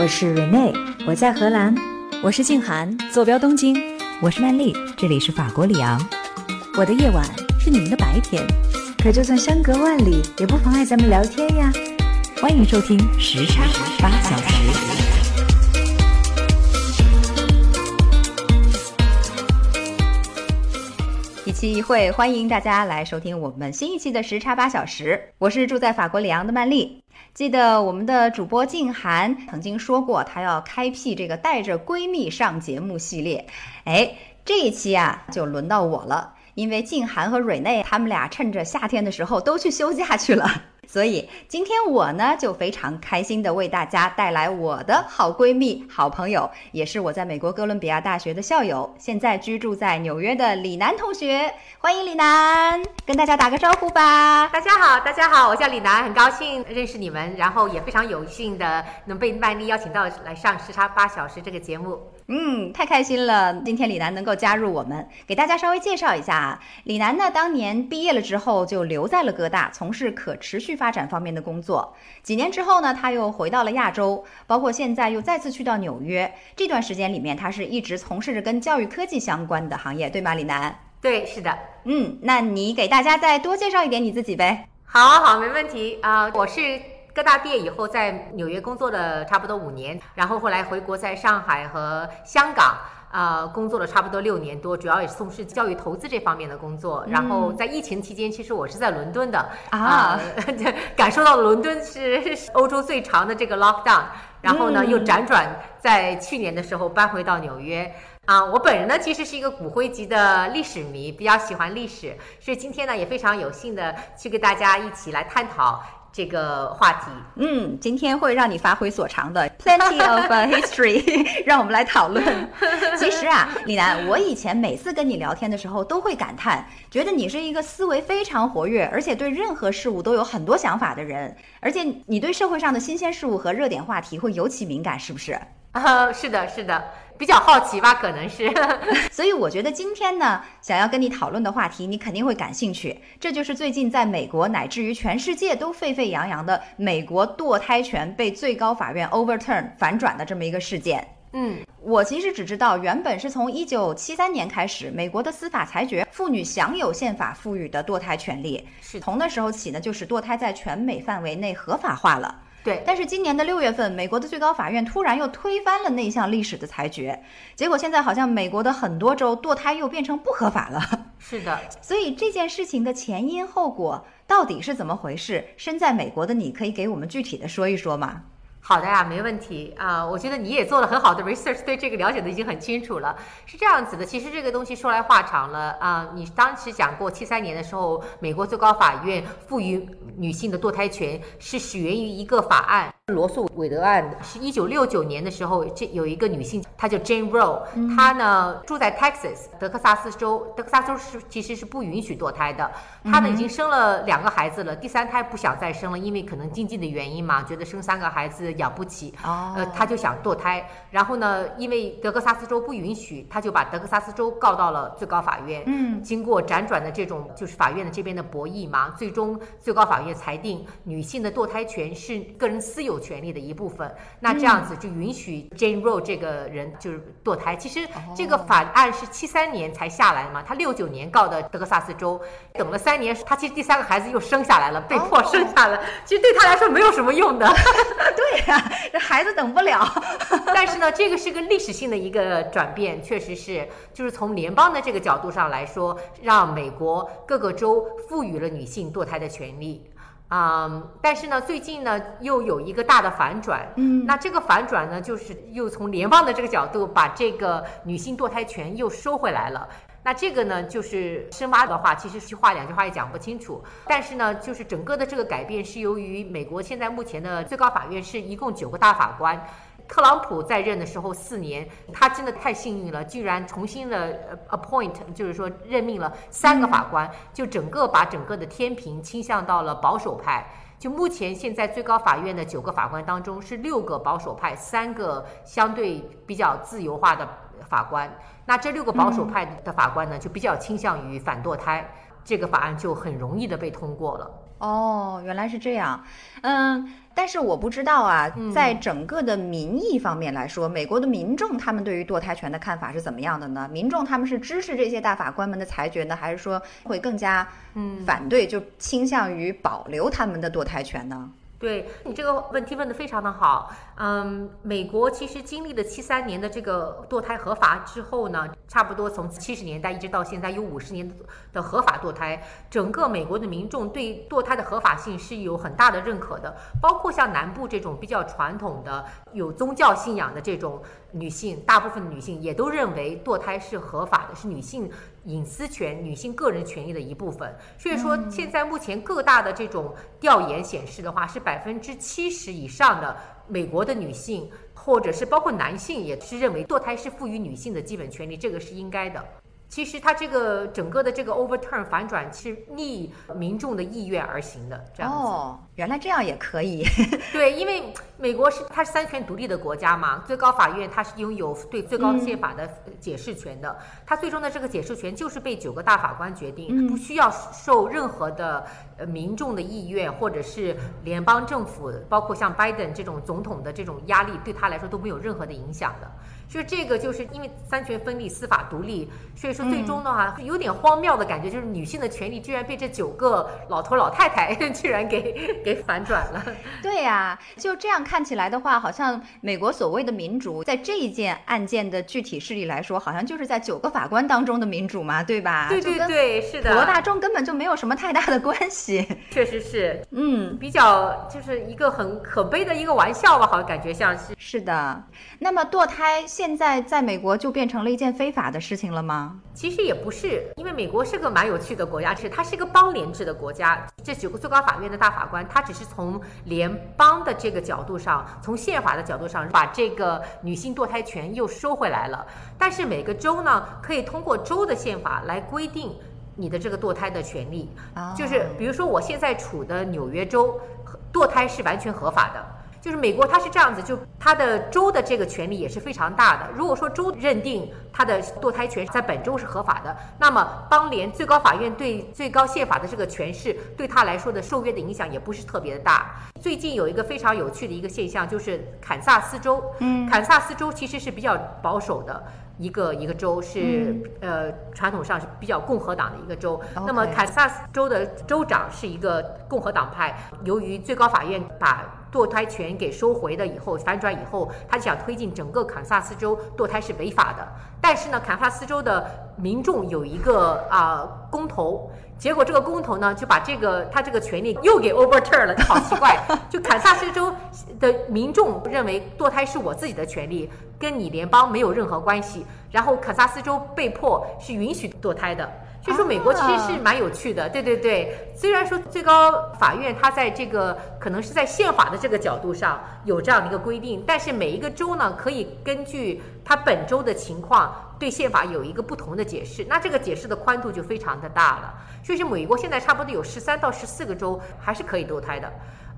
我是 Rene，我在荷兰；我是静涵，坐标东京；我是曼丽，这里是法国里昂。我的夜晚是你们的白天，可就算相隔万里，也不妨碍咱们聊天呀。欢迎收听时差八小时。一期一会，欢迎大家来收听我们新一期的时差八小时。我是住在法国里昂的曼丽。记得我们的主播静涵曾经说过，她要开辟这个带着闺蜜上节目系列。哎，这一期啊，就轮到我了，因为静涵和蕊内他们俩趁着夏天的时候都去休假去了。所以今天我呢就非常开心的为大家带来我的好闺蜜、好朋友，也是我在美国哥伦比亚大学的校友，现在居住在纽约的李楠同学。欢迎李楠，跟大家打个招呼吧。大家好，大家好，我叫李楠，很高兴认识你们，然后也非常有幸的能被曼丽邀请到来上时差八小时这个节目。嗯，太开心了！今天李楠能够加入我们，给大家稍微介绍一下啊。李楠呢，当年毕业了之后就留在了哥大，从事可持续发展方面的工作。几年之后呢，他又回到了亚洲，包括现在又再次去到纽约。这段时间里面，他是一直从事着跟教育科技相关的行业，对吗，李楠？对，是的。嗯，那你给大家再多介绍一点你自己呗。好好，没问题啊，我是。哥大毕业以后，在纽约工作了差不多五年，然后后来回国，在上海和香港啊工作了差不多六年多，主要也是从事教育投资这方面的工作。然后在疫情期间，其实我是在伦敦的啊，感受到伦敦是欧洲最长的这个 lockdown。然后呢，又辗转在去年的时候搬回到纽约啊。我本人呢，其实是一个骨灰级的历史迷，比较喜欢历史，所以今天呢，也非常有幸的去跟大家一起来探讨。这个话题，嗯，今天会让你发挥所长的，plenty of history，让我们来讨论。其实啊，李楠，我以前每次跟你聊天的时候，都会感叹，觉得你是一个思维非常活跃，而且对任何事物都有很多想法的人，而且你对社会上的新鲜事物和热点话题会尤其敏感，是不是？啊，是的，是的。比较好奇吧，可能是，所以我觉得今天呢，想要跟你讨论的话题，你肯定会感兴趣。这就是最近在美国乃至于全世界都沸沸扬扬的美国堕胎权被最高法院 overturn 反转的这么一个事件。嗯，我其实只知道，原本是从一九七三年开始，美国的司法裁决，妇女享有宪法赋予的堕胎权利，是从那时候起呢，就使堕胎在全美范围内合法化了。对，但是今年的六月份，美国的最高法院突然又推翻了那项历史的裁决，结果现在好像美国的很多州堕胎又变成不合法了。是的，所以这件事情的前因后果到底是怎么回事？身在美国的你可以给我们具体的说一说吗？好的呀，没问题啊。我觉得你也做了很好的 research，对这个了解的已经很清楚了。是这样子的，其实这个东西说来话长了啊。你当时讲过，七三年的时候，美国最高法院赋予女性的堕胎权是起源于一个法案。罗素韦德案是一九六九年的时候，这有一个女性，她叫 Jane Roe，她呢住在 Texas 德克萨斯州，德克萨斯州是其实是不允许堕胎的。她呢已经生了两个孩子了，第三胎不想再生了，因为可能经济的原因嘛，觉得生三个孩子养不起，呃，她就想堕胎。然后呢，因为德克萨斯州不允许，她就把德克萨斯州告到了最高法院。嗯，经过辗转的这种就是法院的这边的博弈嘛，最终最高法院裁定女性的堕胎权是个人私有。权利的一部分，那这样子就允许 Jane Roe 这个人就是堕胎。其实这个法案是七三年才下来的嘛，他六九年告的德克萨斯州，等了三年，他其实第三个孩子又生下来了，被迫生下来。其实对他来说没有什么用的。对呀，这孩子等不了。但是呢，这个是个历史性的一个转变，确实是，就是从联邦的这个角度上来说，让美国各个州赋予了女性堕胎的权利。啊，但是呢，最近呢又有一个大的反转，嗯，那这个反转呢，就是又从联邦的这个角度把这个女性堕胎权又收回来了。那这个呢，就是深挖的话，其实一句话两句话也讲不清楚。但是呢，就是整个的这个改变是由于美国现在目前的最高法院是一共九个大法官。特朗普在任的时候四年，他真的太幸运了，居然重新的 appoint，就是说任命了三个法官，就整个把整个的天平倾向到了保守派。就目前现在最高法院的九个法官当中，是六个保守派，三个相对比较自由化的法官。那这六个保守派的法官呢，就比较倾向于反堕胎，这个法案就很容易的被通过了。哦，原来是这样。嗯，但是我不知道啊，嗯在整个的民意方面来说，美国的民众他们对于堕胎权的看法是怎么样的呢？民众他们是支持这些大法官们的裁决呢，还是说会更加嗯反对，就倾向于保留他们的堕胎权呢？对你这个问题问得非常的好，嗯，美国其实经历了七三年的这个堕胎合法之后呢，差不多从七十年代一直到现在有五十年的合法堕胎，整个美国的民众对堕胎的合法性是有很大的认可的，包括像南部这种比较传统的有宗教信仰的这种女性，大部分女性也都认为堕胎是合法的，是女性隐私权、女性个人权益的一部分。所以说，现在目前各大的这种调研显示的话，是百分之七十以上的美国的女性，或者是包括男性，也是认为堕胎是赋予女性的基本权利，这个是应该的。其实它这个整个的这个 overturn 反转是逆民众的意愿而行的，这样子。哦，原来这样也可以。对，因为美国是它是三权独立的国家嘛，最高法院它是拥有对最高宪法的解释权的，它最终的这个解释权就是被九个大法官决定，不需要受任何的呃民众的意愿或者是联邦政府，包括像拜登这种总统的这种压力，对他来说都没有任何的影响的。所以这个就是因为三权分立、司法独立，所以说最终的话、有点荒谬的感觉，就是女性的权利居然被这九个老头老太太 居然给给反转了。对呀、就这样看起来的话，好像美国所谓的民主，在这一件案件的具体事例来说，好像就是在九个法官当中的民主嘛，对吧？对对对，是的，普罗大众根本就没有什么太大的关系。确实是嗯，比较就是一个很可悲的一个玩笑吧，好像感觉像是。是的。那么堕胎现在在美国就变成了一件非法的事情了吗？其实也不是，因为美国是个蛮有趣的国家，是它是一个邦联制的国家。这九个最高法院的大法官，他只是从联邦的这个角度上，从宪法的角度上，把这个女性堕胎权又收回来了。但是每个州呢，可以通过州的宪法来规定你的这个堕胎的权利。哦就是比如说我现在处的纽约州，堕胎是完全合法的。就是美国它是这样子，就它的州的这个权利也是非常大的。如果说州认定它的堕胎权在本州是合法的，那么邦联最高法院对最高宪法的这个诠释，对他来说的受约的影响也不是特别的大。最近有一个非常有趣的一个现象，就是堪萨斯州，嗯，堪萨斯州其实是比较保守的。一个一个州是、呃传统上是比较共和党的一个州，那么坎萨斯州的州长是一个共和党派，由于最高法院把堕胎权给收回了以后，反转以后，他就想推进整个堪萨斯州堕胎是违法的。但是呢，堪萨斯州的民众有一个啊、公投，结果这个公投呢就把这个他这个权利又给 overturn 了，就好奇怪。就堪萨斯州的民众认为堕胎是我自己的权利，跟你联邦没有任何关系。然后堪萨斯州被迫是允许堕胎的。所以说，美国其实是蛮有趣的，对对对。虽然说最高法院它在这个可能是在宪法的这个角度上有这样的一个规定，但是每一个州呢，可以根据它本州的情况，对宪法有一个不同的解释。那这个解释的宽度就非常的大了。所以说，美国现在差不多有十三到十四个州还是可以堕胎的。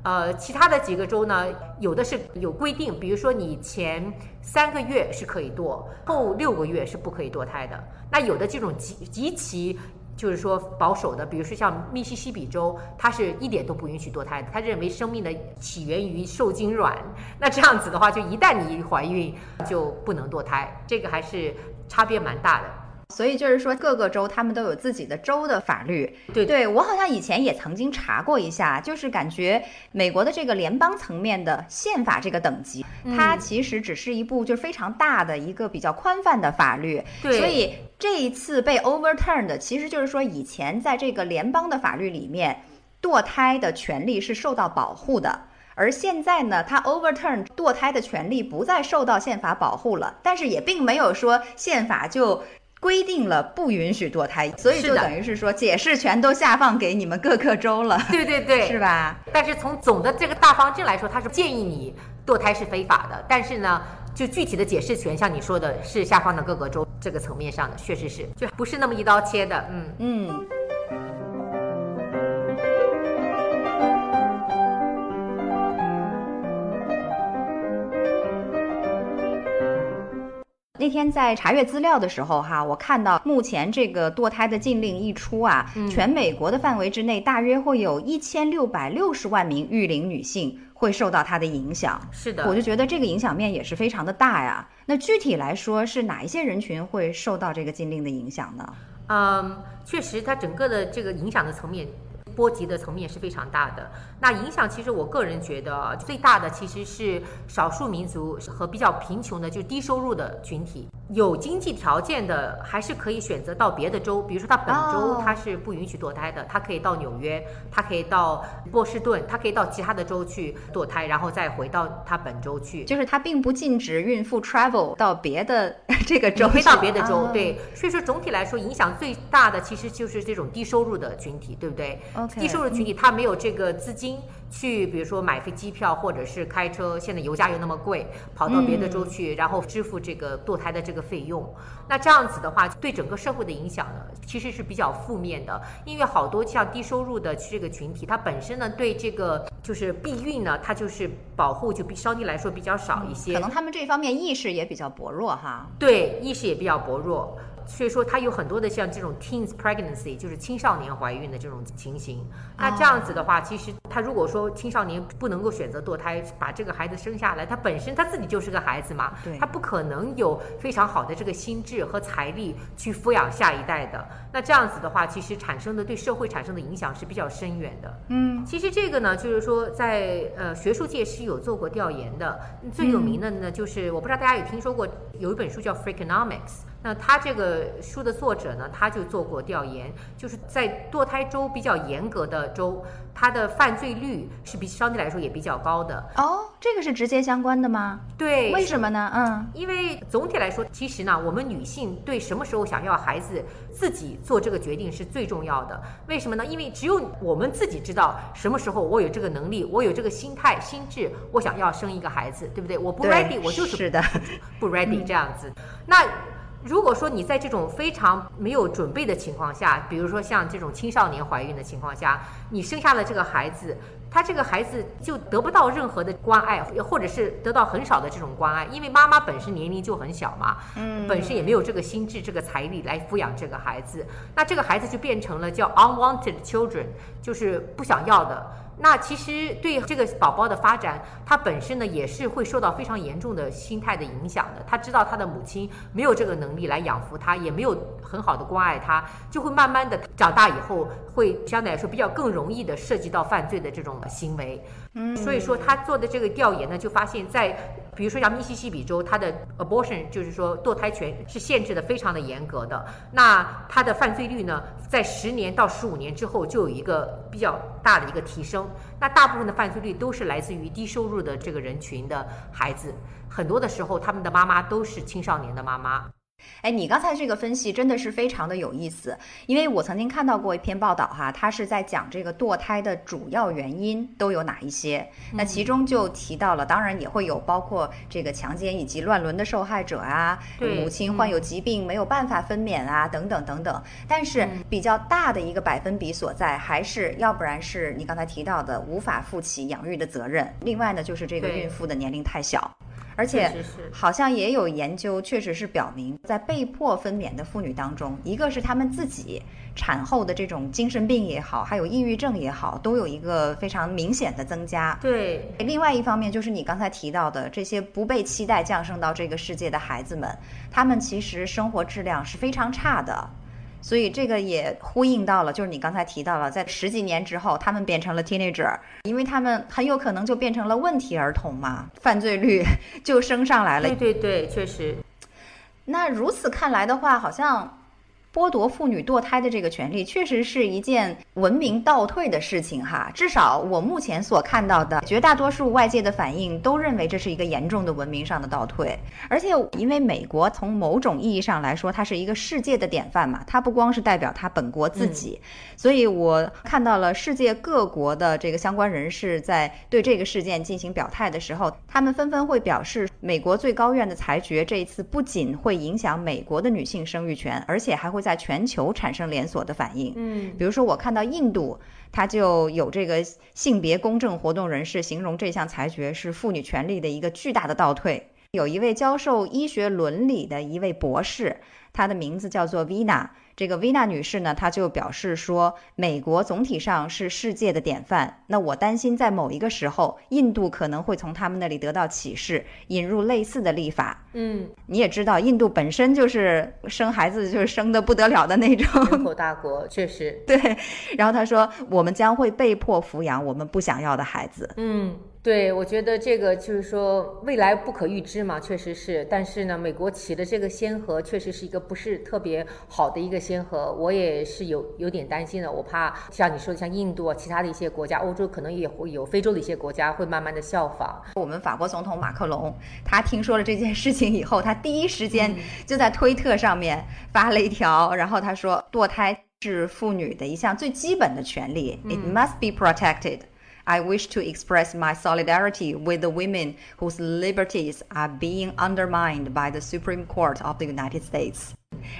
呃，其他的几个州呢，有的是有规定，比如说你前三个月是可以堕，后六个月是不可以堕胎的。那有的这种极极其就是说保守的，比如说像密西西比州，它是一点都不允许堕胎的，他认为生命的起源于受精卵。那这样子的话，就一旦你怀孕就不能堕胎，这个还是差别蛮大的。所以就是说，各个州他们都有自己的州的法律。对对我好像以前也曾经查过一下，就是感觉美国的这个联邦层面的宪法这个等级，嗯它其实只是一部就是非常大的一个比较宽泛的法律。对所以这一次被 overturned 的，其实就是说以前在这个联邦的法律里面，堕胎的权利是受到保护的。而现在呢，它 overturn 堕胎的权利不再受到宪法保护了，但是也并没有说宪法就规定了不允许堕胎，所以就等于是说解释权都下放给你们各个州了，对对对，是吧？但是从总的这个大方针来说，他是建议你堕胎是非法的。但是呢，就具体的解释权，像你说的，是下放到各个州这个层面上的，确实是，就不是那么一刀切的。嗯。嗯。那天在查阅资料的时候，哈，我看到目前这个堕胎的禁令一出啊，全美国的范围之内，大约会有一千六百六十万名育龄女性会受到它的影响。是的，我就觉得这个影响面也是非常的大呀。那具体来说，是哪一些人群会受到这个禁令的影响呢？嗯，确实，它整个的这个影响的层面。波及的层面是非常大的。那影响其实我个人觉得最大的其实是少数民族和比较贫穷的，就是低收入的群体。有经济条件的还是可以选择到别的州，比如说他本州他是不允许堕胎的，他可以到纽约，他可以到波士顿，他可以到其他的州去堕胎，然后再回到他本州去。就是他并不禁止孕妇 travel 到别的这个州，回到别的州。对，所以说总体来说影响最大的其实就是这种低收入的群体，对不对？低收入群体他没有这个资金去，比如说买飞机票或者是开车，现在油价又那么贵，跑到别的州去，然后支付这个堕胎的这个费用。那这样子的话，对整个社会的影响呢，其实是比较负面的。因为好多像低收入的这个群体，它本身呢对这个就是避孕呢，它就是保护就比相对来说比较少一些。可能他们这方面意识也比较薄弱哈。对，意识也比较薄弱。所以说，它有很多的像这种 teens pregnancy，就是青少年怀孕的这种情形。那这样子的话，其实他如果说青少年不能够选择堕胎，把这个孩子生下来，他本身他自己就是个孩子嘛，他不可能有非常好的这个心智和财力去抚养下一代的。那这样子的话，其实产生的对社会产生的影响是比较深远的。嗯，其实这个呢，就是说在呃学术界是有做过调研的。最有名的呢，就是我不知道大家有听说过有一本书叫《Freakonomics》。那他这个书的作者呢，他就做过调研，就是在堕胎州比较严格的州，它的犯罪率是比相对来说也比较高的。哦，这个是直接相关的吗？对，为什么呢？嗯，因为总体来说，其实呢，我们女性对什么时候想要孩子，自己做这个决定是最重要的。为什么呢？因为只有我们自己知道什么时候我有这个能力，我有这个心态、心智，我想要生一个孩子，对不对？我不 ready，我就是是的，不 ready 这样子。那如果说你在这种非常没有准备的情况下，比如说像这种青少年怀孕的情况下，你生下了这个孩子，他这个孩子就得不到任何的关爱，或者是得到很少的这种关爱，因为妈妈本身年龄就很小嘛，嗯，本身也没有这个心智、这个财力来抚养这个孩子，那这个孩子就变成了叫 unwanted children，就是不想要的。那其实对这个宝宝的发展，他本身呢也是会受到非常严重的心态的影响的。他知道他的母亲没有这个能力来养活他，也没有很好的关爱他，就会慢慢的长大以后，会相对来说比较更容易的涉及到犯罪的这种行为。嗯，所以说他做的这个调研呢，就发现，在比如说像密西西比州，它的 abortion 就是说堕胎权是限制的非常的严格的。那它的犯罪率呢，在十年到十五年之后就有一个比较大的一个提升。那大部分的犯罪率都是来自于低收入的这个人群的孩子，很多的时候他们的妈妈都是青少年的妈妈。哎，你刚才这个分析真的是非常的有意思，因为我曾经看到过一篇报道哈，它是在讲这个堕胎的主要原因都有哪一些，那其中就提到了，当然也会有包括这个强奸以及乱伦的受害者啊，母亲患有疾病没有办法分娩啊，等等等等，但是比较大的一个百分比所在，还是要不然是你刚才提到的无法负起养育的责任，另外呢就是这个孕妇的年龄太小。而且好像也有研究，确实是表明，在被迫分娩的妇女当中，一个是她们自己产后的这种精神病也好，还有抑郁症也好，都有一个非常明显的增加。对，另外一方面就是你刚才提到的这些不被期待降生到这个世界的孩子们，他们其实生活质量是非常差的。所以这个也呼应到了，就是你刚才提到了，在十几年之后，他们变成了 teenager，因为他们很有可能就变成了问题儿童嘛，犯罪率就升上来了。对对对，确实。那如此看来的话，好像。剥夺妇女堕胎的这个权利，确实是一件文明倒退的事情哈。至少我目前所看到的绝大多数外界的反应，都认为这是一个严重的文明上的倒退。而且，因为美国从某种意义上来说，它是一个世界的典范嘛，它不光是代表它本国自己。所以我看到了世界各国的这个相关人士在对这个事件进行表态的时候，他们纷纷会表示，美国最高院的裁决这一次不仅会影响美国的女性生育权，而且还会。在全球产生连锁的反应，嗯，比如说我看到印度，它就有这个性别公正活动人士形容这项裁决是妇女权利的一个巨大的倒退。有一位教授医学伦理的一位博士，他的名字叫做 Vina。这个维娜女士呢，她就表示说，美国总体上是世界的典范。那我担心，在某一个时候，印度可能会从他们那里得到启示，引入类似的立法。嗯，你也知道，印度本身就是生孩子就是生的不得了的那种人口大国，确实。对。然后她说，我们将会被迫抚养我们不想要的孩子。嗯。对，我觉得这个就是说未来不可预知嘛，确实是。但是呢，美国起的这个先河确实是一个不是特别好的一个先河，我也是有有点担心的。我怕像你说的，像印度啊，其他的一些国家，欧洲可能也会有，非洲的一些国家会慢慢的效仿。我们法国总统马克龙，他听说了这件事情以后，他第一时间就在推特上面发了一条，然后他说，堕胎是妇女的一项最基本的权利，it must be protected。I wish to express my solidarity with the women whose liberties are being undermined by the Supreme Court of the United States.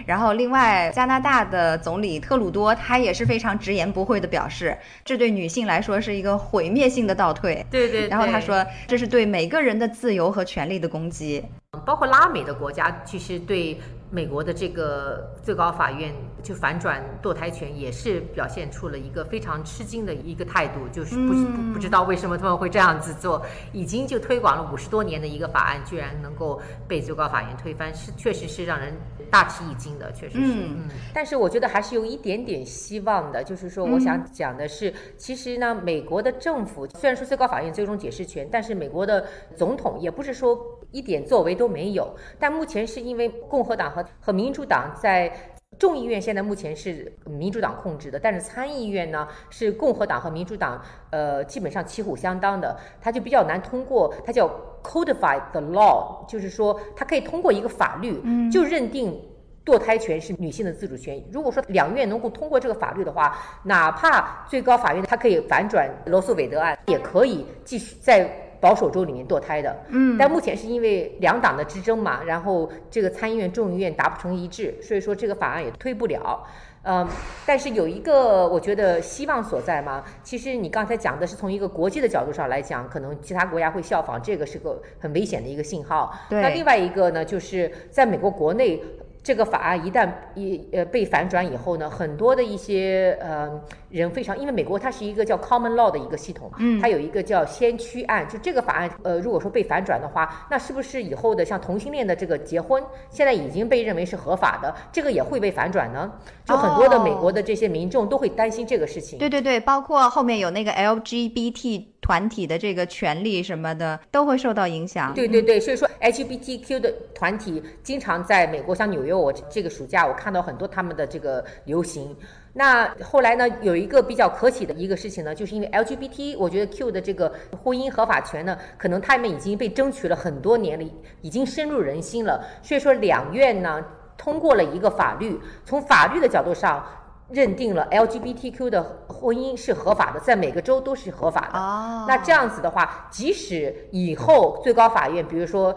然后，另外，加拿大的总理特鲁多他也是非常直言不讳的表示，这对女性来说是一个毁灭性的倒退。对对。然后他说，这是对每个人的自由和权利的攻击。包括拉美的国家，其实对。美国的这个最高法院就反转堕胎权，也是表现出了一个非常吃惊的一个态度，就是不不不知道为什么他们会这样子做。已经就推广了五十多年的一个法案，居然能够被最高法院推翻，是确实是让人大吃一惊的，确实是。嗯。但是我觉得还是有一点点希望的，就是说，我想讲的是，其实呢，美国的政府虽然说最高法院最终解释权，但是美国的总统也不是说。一点作为都没有，但目前是因为共和党和和民主党在众议院现在目前是民主党控制的，但是参议院呢是共和党和民主党呃基本上旗鼓相当的，它就比较难通过，它叫 codify the law，就是说它可以通过一个法律就认定堕胎权是女性的自主权。如果说两院能够通过这个法律的话，哪怕最高法院它可以反转罗素韦德案，也可以继续在。保守州里面堕胎的，嗯，但目前是因为两党的之争嘛，然后这个参议院、众议院达不成一致，所以说这个法案也推不了，嗯，但是有一个我觉得希望所在嘛，其实你刚才讲的是从一个国际的角度上来讲，可能其他国家会效仿，这个是个很危险的一个信号。对，那另外一个呢，就是在美国国内。这个法案一旦一呃被反转以后呢，很多的一些呃人非常，因为美国它是一个叫 common law 的一个系统，嗯，它有一个叫先驱案，就这个法案呃如果说被反转的话，那是不是以后的像同性恋的这个结婚，现在已经被认为是合法的，这个也会被反转呢？就很多的美国的这些民众都会担心这个事情。对对对，包括后面有那个 LGBT。团体的这个权利什么的都会受到影响。对对对，所以说 LGBTQ 的团体经常在美国，像纽约，我这个暑假我看到很多他们的这个游行。那后来呢，有一个比较可喜的一个事情呢，就是因为 LGBT，我觉得 Q 的这个婚姻合法权呢，可能他们已经被争取了很多年了，已经深入人心了。所以说两院呢通过了一个法律，从法律的角度上。认定了 LGBTQ 的婚姻是合法的，在每个州都是合法的。哦，那这样子的话，即使以后最高法院，比如说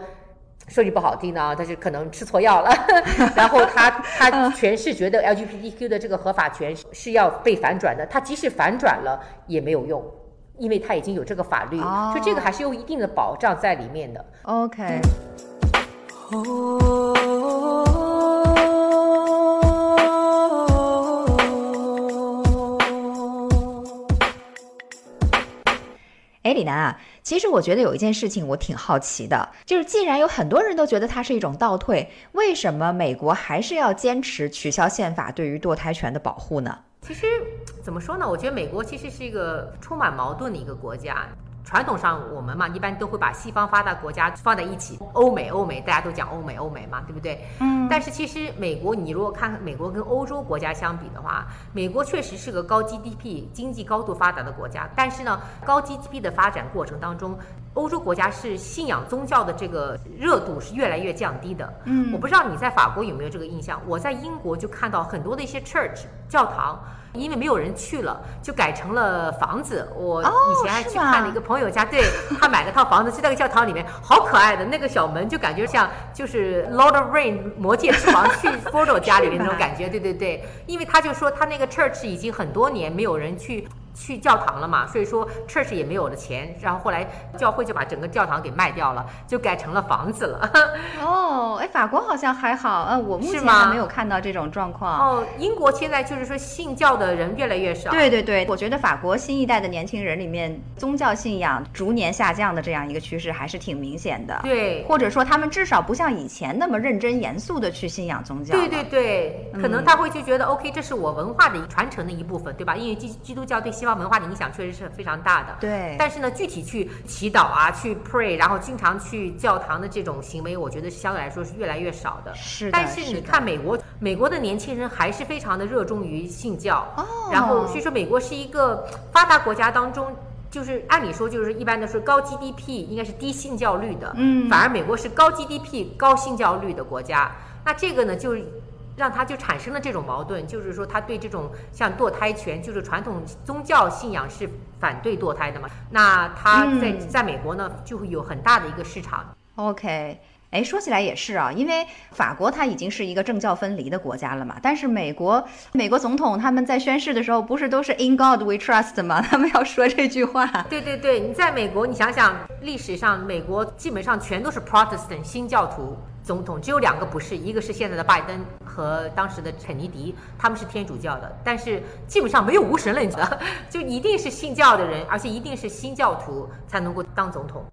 说句不好听的啊，他是可能吃错药了，然后他 他全是觉得 LGBTQ 的这个合法权是要被反转的，他即使反转了也没有用，因为他已经有这个法律，所以这个还是有一定的保障在里面的。OK。哎，李楠啊，其实我觉得有一件事情我挺好奇的，就是既然有很多人都觉得它是一种倒退，为什么美国还是要坚持取消宪法对于堕胎权的保护呢？其实怎么说呢？我觉得美国其实是一个充满矛盾的一个国家。传统上，我们嘛一般都会把西方发达国家放在一起，欧美欧美，大家都讲欧美欧美嘛，对不对？嗯。但是其实美国，你如果看美国跟欧洲国家相比的话，美国确实是个高 GDP、经济高度发达的国家。但是呢，高 GDP 的发展过程当中，欧洲国家是信仰宗教的这个热度是越来越降低的。嗯。我不知道你在法国有没有这个印象？我在英国就看到很多的一些 church 教堂。因为没有人去了，就改成了房子。我以前还去看了一个朋友家，对他买了套房子，就在个教堂里面，好可爱的那个小门，就感觉像就是《Lord of Rain》魔戒之王去 Frodo 家里的那种感觉。对对对，因为他就说他那个 church 已经很多年没有人去去教堂了嘛，所以说 church 也没有了钱，然后后来教会就把整个教堂给卖掉了，就改成了房子了。哦，哎，法国好像还好，呃，我目前还没有看到这种状况。哦，英国现在就是说信教的人越来越少。对对对，我觉得法国新一代的年轻人里面，宗教信仰逐年下降的这样一个趋势还是挺明显的。对或者说他们至少不像以前那么认真严肃的去信仰宗教。对对对，可能他会就觉得 OK，这是我文化的传承的一部分，对吧？因为基基督教对西方文化的影响确实是非常大的。对但是呢，具体去祈祷啊，去 pray，然后经常去教堂的这种行为，我觉得相对来说是越来越少的。是的但是你看美国，美国的年轻人还是非常的热衷于信教。哦然后所以说，美国是一个发达国家当中。就是按理说，就是一般的说高 GDP 应该是低信教率的，嗯反而美国是高 GDP 高信教率的国家。那这个呢，就让他就产生了这种矛盾，就是说他对这种像堕胎权，就是传统宗教信仰是反对堕胎的嘛。那他在、嗯在美国呢，就会有很大的一个市场。OK，哎，说起来也是啊，因为法国它已经是一个政教分离的国家了嘛，但是美国美国总统他们在宣誓的时候，不是都是 In God We Trust 吗？他们要说这句话。对对对，你在美国，你想想历史上，美国基本上全都是 Protestant 新教徒总统，只有两个不是，一个是现在的拜登和当时的肯尼迪，他们是天主教的，但是基本上没有无神论者，就一定是信教的人，而且一定是新教徒才能够当总统。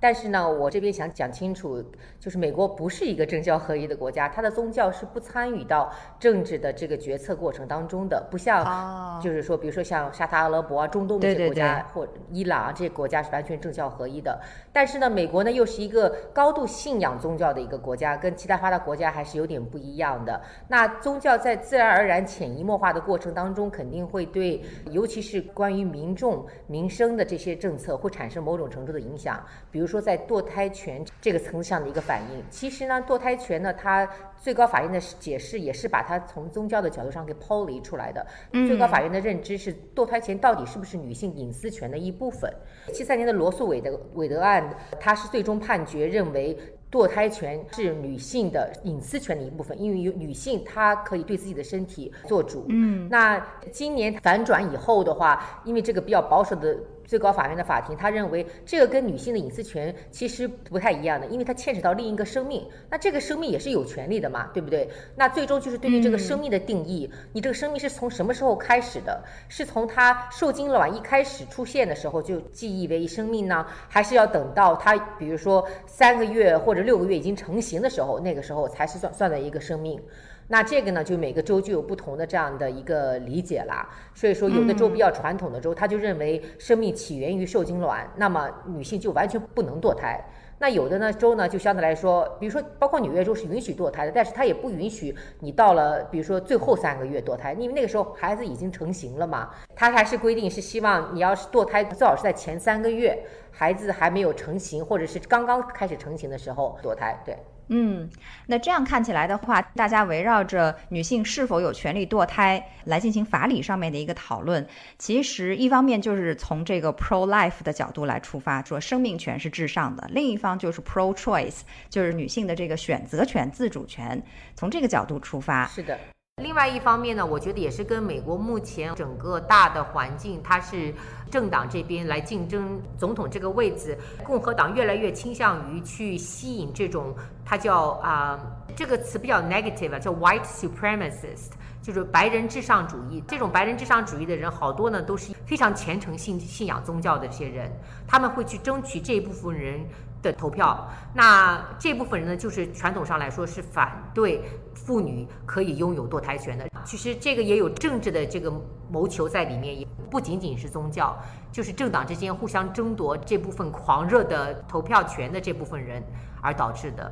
但是呢，我这边想讲清楚，就是美国不是一个政教合一的国家，它的宗教是不参与到政治的这个决策过程当中的，不像哦就是说，比如说像沙特阿拉伯啊、中东这些国家，或伊朗啊这些国家是完全政教合一的。但是呢，美国呢又是一个高度信仰宗教的一个国家，跟其他发达国家还是有点不一样的。那宗教在自然而然潜移默化的过程当中，肯定会对，尤其是关于民众民生的这些政策，会产生某种程度的影响。比如说在堕胎权这个层次上的一个反应。其实呢，堕胎权呢，它最高法院的解释也是把它从宗教的角度上给抛离出来的。最高法院的认知是，堕胎权到底是不是女性隐私权的一部分？七三年的罗素韦德韦德案，它是最终判决认为。堕胎权是女性的隐私权的一部分，因为有女性她可以对自己的身体做主。嗯，那今年反转以后的话，因为这个比较保守的最高法院的法庭，他认为这个跟女性的隐私权其实不太一样的，因为它牵扯到另一个生命，那这个生命也是有权利的嘛，对不对？那最终就是对于这个生命的定义，你这个生命是从什么时候开始的？是从它受精卵一开始出现的时候就记忆为生命呢，还是要等到它比如说三个月或者六个月已经成型的时候，那个时候才是算算的一个生命？那这个呢，就每个州就有不同的这样的一个理解啦。所以说，有的州比较传统的州，他就认为生命起源于受精卵，那么女性就完全不能堕胎。那有的呢州呢，就相对来说，比如说包括纽约州是允许堕胎的，但是它也不允许你到了比如说最后三个月堕胎，因为那个时候孩子已经成型了嘛。它还是规定是希望你要是堕胎，最好是在前三个月孩子还没有成型，或者是刚刚开始成型的时候堕胎。对。嗯，那这样看起来的话，大家围绕着女性是否有权利堕胎来进行法理上面的一个讨论，其实一方面就是从这个 pro life 的角度来出发，说生命权是至上的；另一方就是 pro choice，就是女性的这个选择权、自主权，从这个角度出发。是的。另外一方面呢，我觉得也是跟美国目前整个大的环境，它是政党这边来竞争总统这个位置，共和党越来越倾向于去吸引这种，它叫啊、这个词比较 negative 啊，叫 white supremacist。就是白人至上主义，这种白人至上主义的人，好多呢都是非常虔诚信信仰宗教的这些人，他们会去争取这一部分人的投票。那这部分人呢，就是传统上来说是反对妇女可以拥有堕胎权的。其实这个也有政治的这个谋求在里面，也不仅仅是宗教，就是政党之间互相争夺这部分狂热的投票权的这部分人而导致的。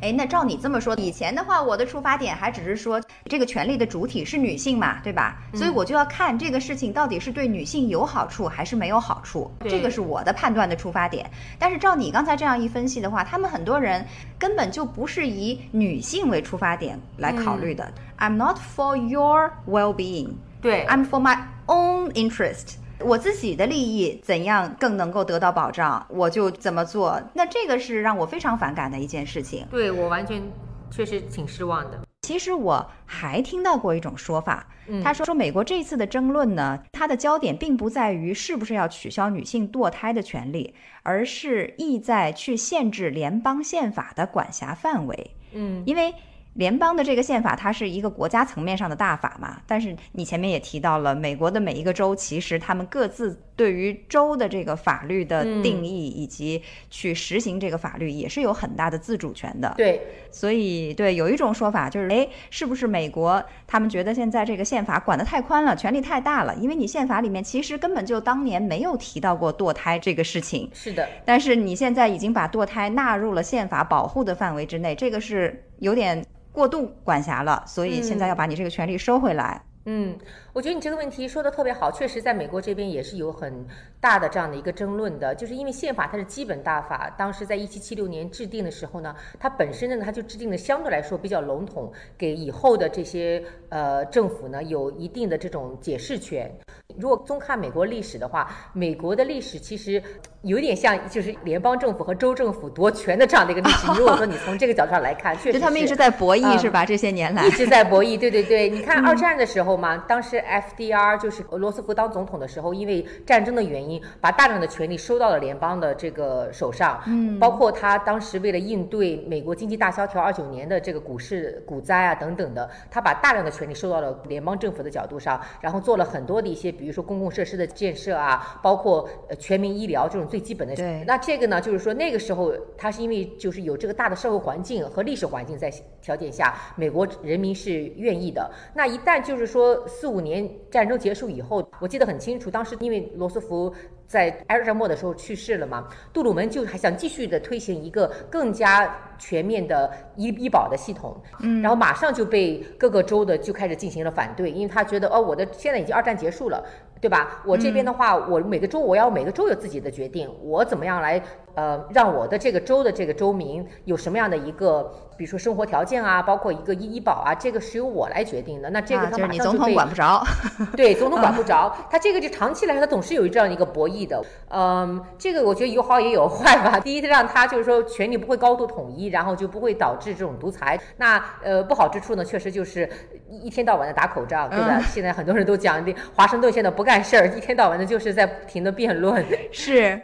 哎，那照你这么说，以前的话，我的出发点还只是说这个权利的主体是女性嘛，对吧？所以我就要看这个事情到底是对女性有好处还是没有好处，这个是我的判断的出发点。但是照你刚才这样一分析的话，他们很多人根本就不是以女性为出发点来考虑的。I'm not for your well-being, 对，I'm for my own interest。我自己的利益怎样更能够得到保障，我就怎么做。那这个是让我非常反感的一件事情。对我完全确实挺失望的。其实我还听到过一种说法，嗯他说说美国这次的争论呢，它的焦点并不在于是不是要取消女性堕胎的权利，而是意在去限制联邦宪法的管辖范围。嗯，因为联邦的这个宪法，它是一个国家层面上的大法嘛。但是你前面也提到了，美国的每一个州其实他们各自对于州的这个法律的定义、以及去实行这个法律，也是有很大的自主权的。对，所以，对有一种说法就是，哎，是不是美国他们觉得现在这个宪法管得太宽了，权力太大了？因为你宪法里面其实根本就当年没有提到过堕胎这个事情，是的，但是你现在已经把堕胎纳入了宪法保护的范围之内，这个是有点过度管辖了，所以现在要把你这个权利收回来。嗯，我觉得你这个问题说的特别好，确实在美国这边也是有很大的这样的一个争论的，就是因为宪法它是基本大法，当时在一七七六年制定的时候呢，它本身呢它就制定的相对来说比较笼统，给以后的这些呃政府呢有一定的这种解释权。如果综看美国历史的话，美国的历史其实有点像就是联邦政府和州政府夺权的这样的一个历史。如果说你从这个角度上来看，确实他们一直在博弈，嗯是吧？这些年来一，直在博弈，对对对，你看二战的时候嘛，当时 FDR 就是罗斯福当总统的时候，因为战争的原因，把大量的权力收到了联邦的这个手上，嗯，包括他当时为了应对美国经济大萧条二九年的这个股市股灾啊等等的，他把大量的权力收到了联邦政府的角度上，然后做了很多的一些，比如说公共设施的建设啊，包括呃全民医疗这种最基本的。对那这个呢，就是说那个时候他是因为就是有这个大的社会环境和历史环境在条件下，美国人民是愿意的。那一旦就是说四五年战争结束以后，我记得很清楚，当时因为罗斯福在二战末的时候去世了嘛，杜鲁门就还想继续的推行一个更加全面的医医保的系统，嗯，然后马上就被各个州的就开始进行了反对，因为他觉得哦，我的现在已经二战结束了。对吧？我这边的话，我每个州我要每个州有自己的决定，我怎么样来呃让我的这个州的这个州民有什么样的一个，比如说生活条件啊，包括一个医医保啊，这个是由我来决定的。那这个就是你总统管不着。对，总统管不 着，他这个就长期来说，他总是有这样一个博弈的。嗯，这个我觉得有好也有坏吧。第一，让他就是说权力不会高度统一，然后就不会导致这种独裁。那呃不好之处呢，确实就是一一天到晚的打口仗，对吧？现在很多人都讲，这华盛顿现在不干事儿，一天到晚的就是在不停的辩论。是。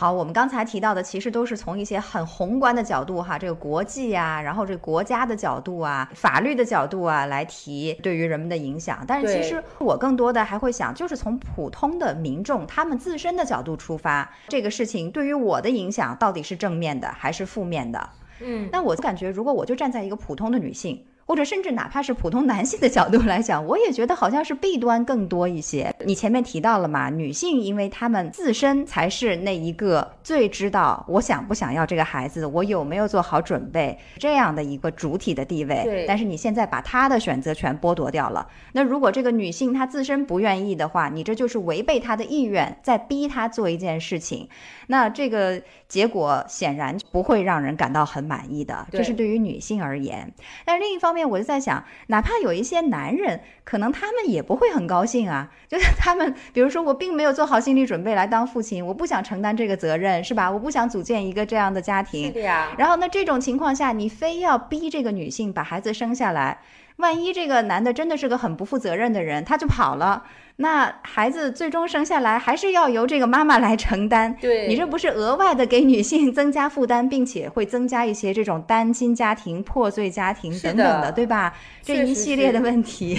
好，我们刚才提到的其实都是从一些很宏观的角度哈，这个国际啊，然后这个国家的角度啊，法律的角度啊来提对于人们的影响。但是其实我更多的还会想，就是从普通的民众他们自身的角度出发，这个事情对于我的影响到底是正面的还是负面的？嗯，那我感觉，如果我就站在一个普通的女性，或者甚至哪怕是普通男性的角度来讲，我也觉得好像是弊端更多一些。你前面提到了嘛，女性因为她们自身才是那一个最知道我想不想要这个孩子，我有没有做好准备这样的一个主体的地位。对但是你现在把她的选择权剥夺掉了，那如果这个女性她自身不愿意的话，你这就是违背她的意愿，在逼她做一件事情。那这个结果显然不会让人感到很满意的，这是对于女性而言。但另一方面，我就在想，哪怕有一些男人，可能他们也不会很高兴啊。就是他们，比如说我并没有做好心理准备来当父亲，我不想承担这个责任，是吧？我不想组建一个这样的家是庭。的呀。然后那，这种情况下，你非要逼这个女性把孩子生下来，万一这个男的真的是个很不负责任的人，他就跑了，那孩子最终生下来还是要由这个妈妈来承担。对你这不是额外的给女性增加负担，并且会增加一些这种单亲家庭、破碎家庭等等的，对吧？这一系列的问题。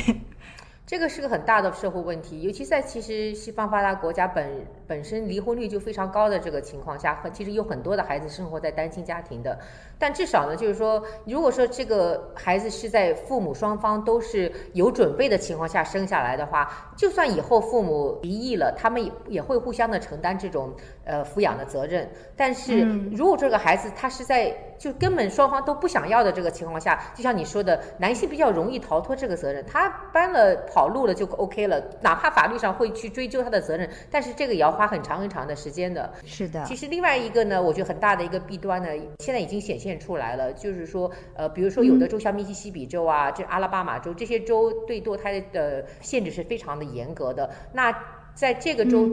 这个是个很大的社会问题，尤其在其实西方发达国家本本身离婚率就非常高的这个情况下，很其实有很多的孩子生活在单亲家庭的。但至少呢，就是说，如果说这个孩子是在父母双方都是有准备的情况下生下来的话，就算以后父母离异了，他们也也会互相的承担这种呃抚养的责任。但是如果这个孩子他是在就根本双方都不想要的这个情况下，就像你说的，男性比较容易逃脱这个责任，他搬了跑路了就 OK 了，哪怕法律上会去追究他的责任，但是这个也要花花很长很长的时间的。是的其，实另外一个呢，我觉得很大的一个弊端呢，现在已经显现出来了，就是说，呃，比如说有的州像密西西比州啊，这阿拉巴马州这些州对堕胎的限制是非常的严格的。那在这个州。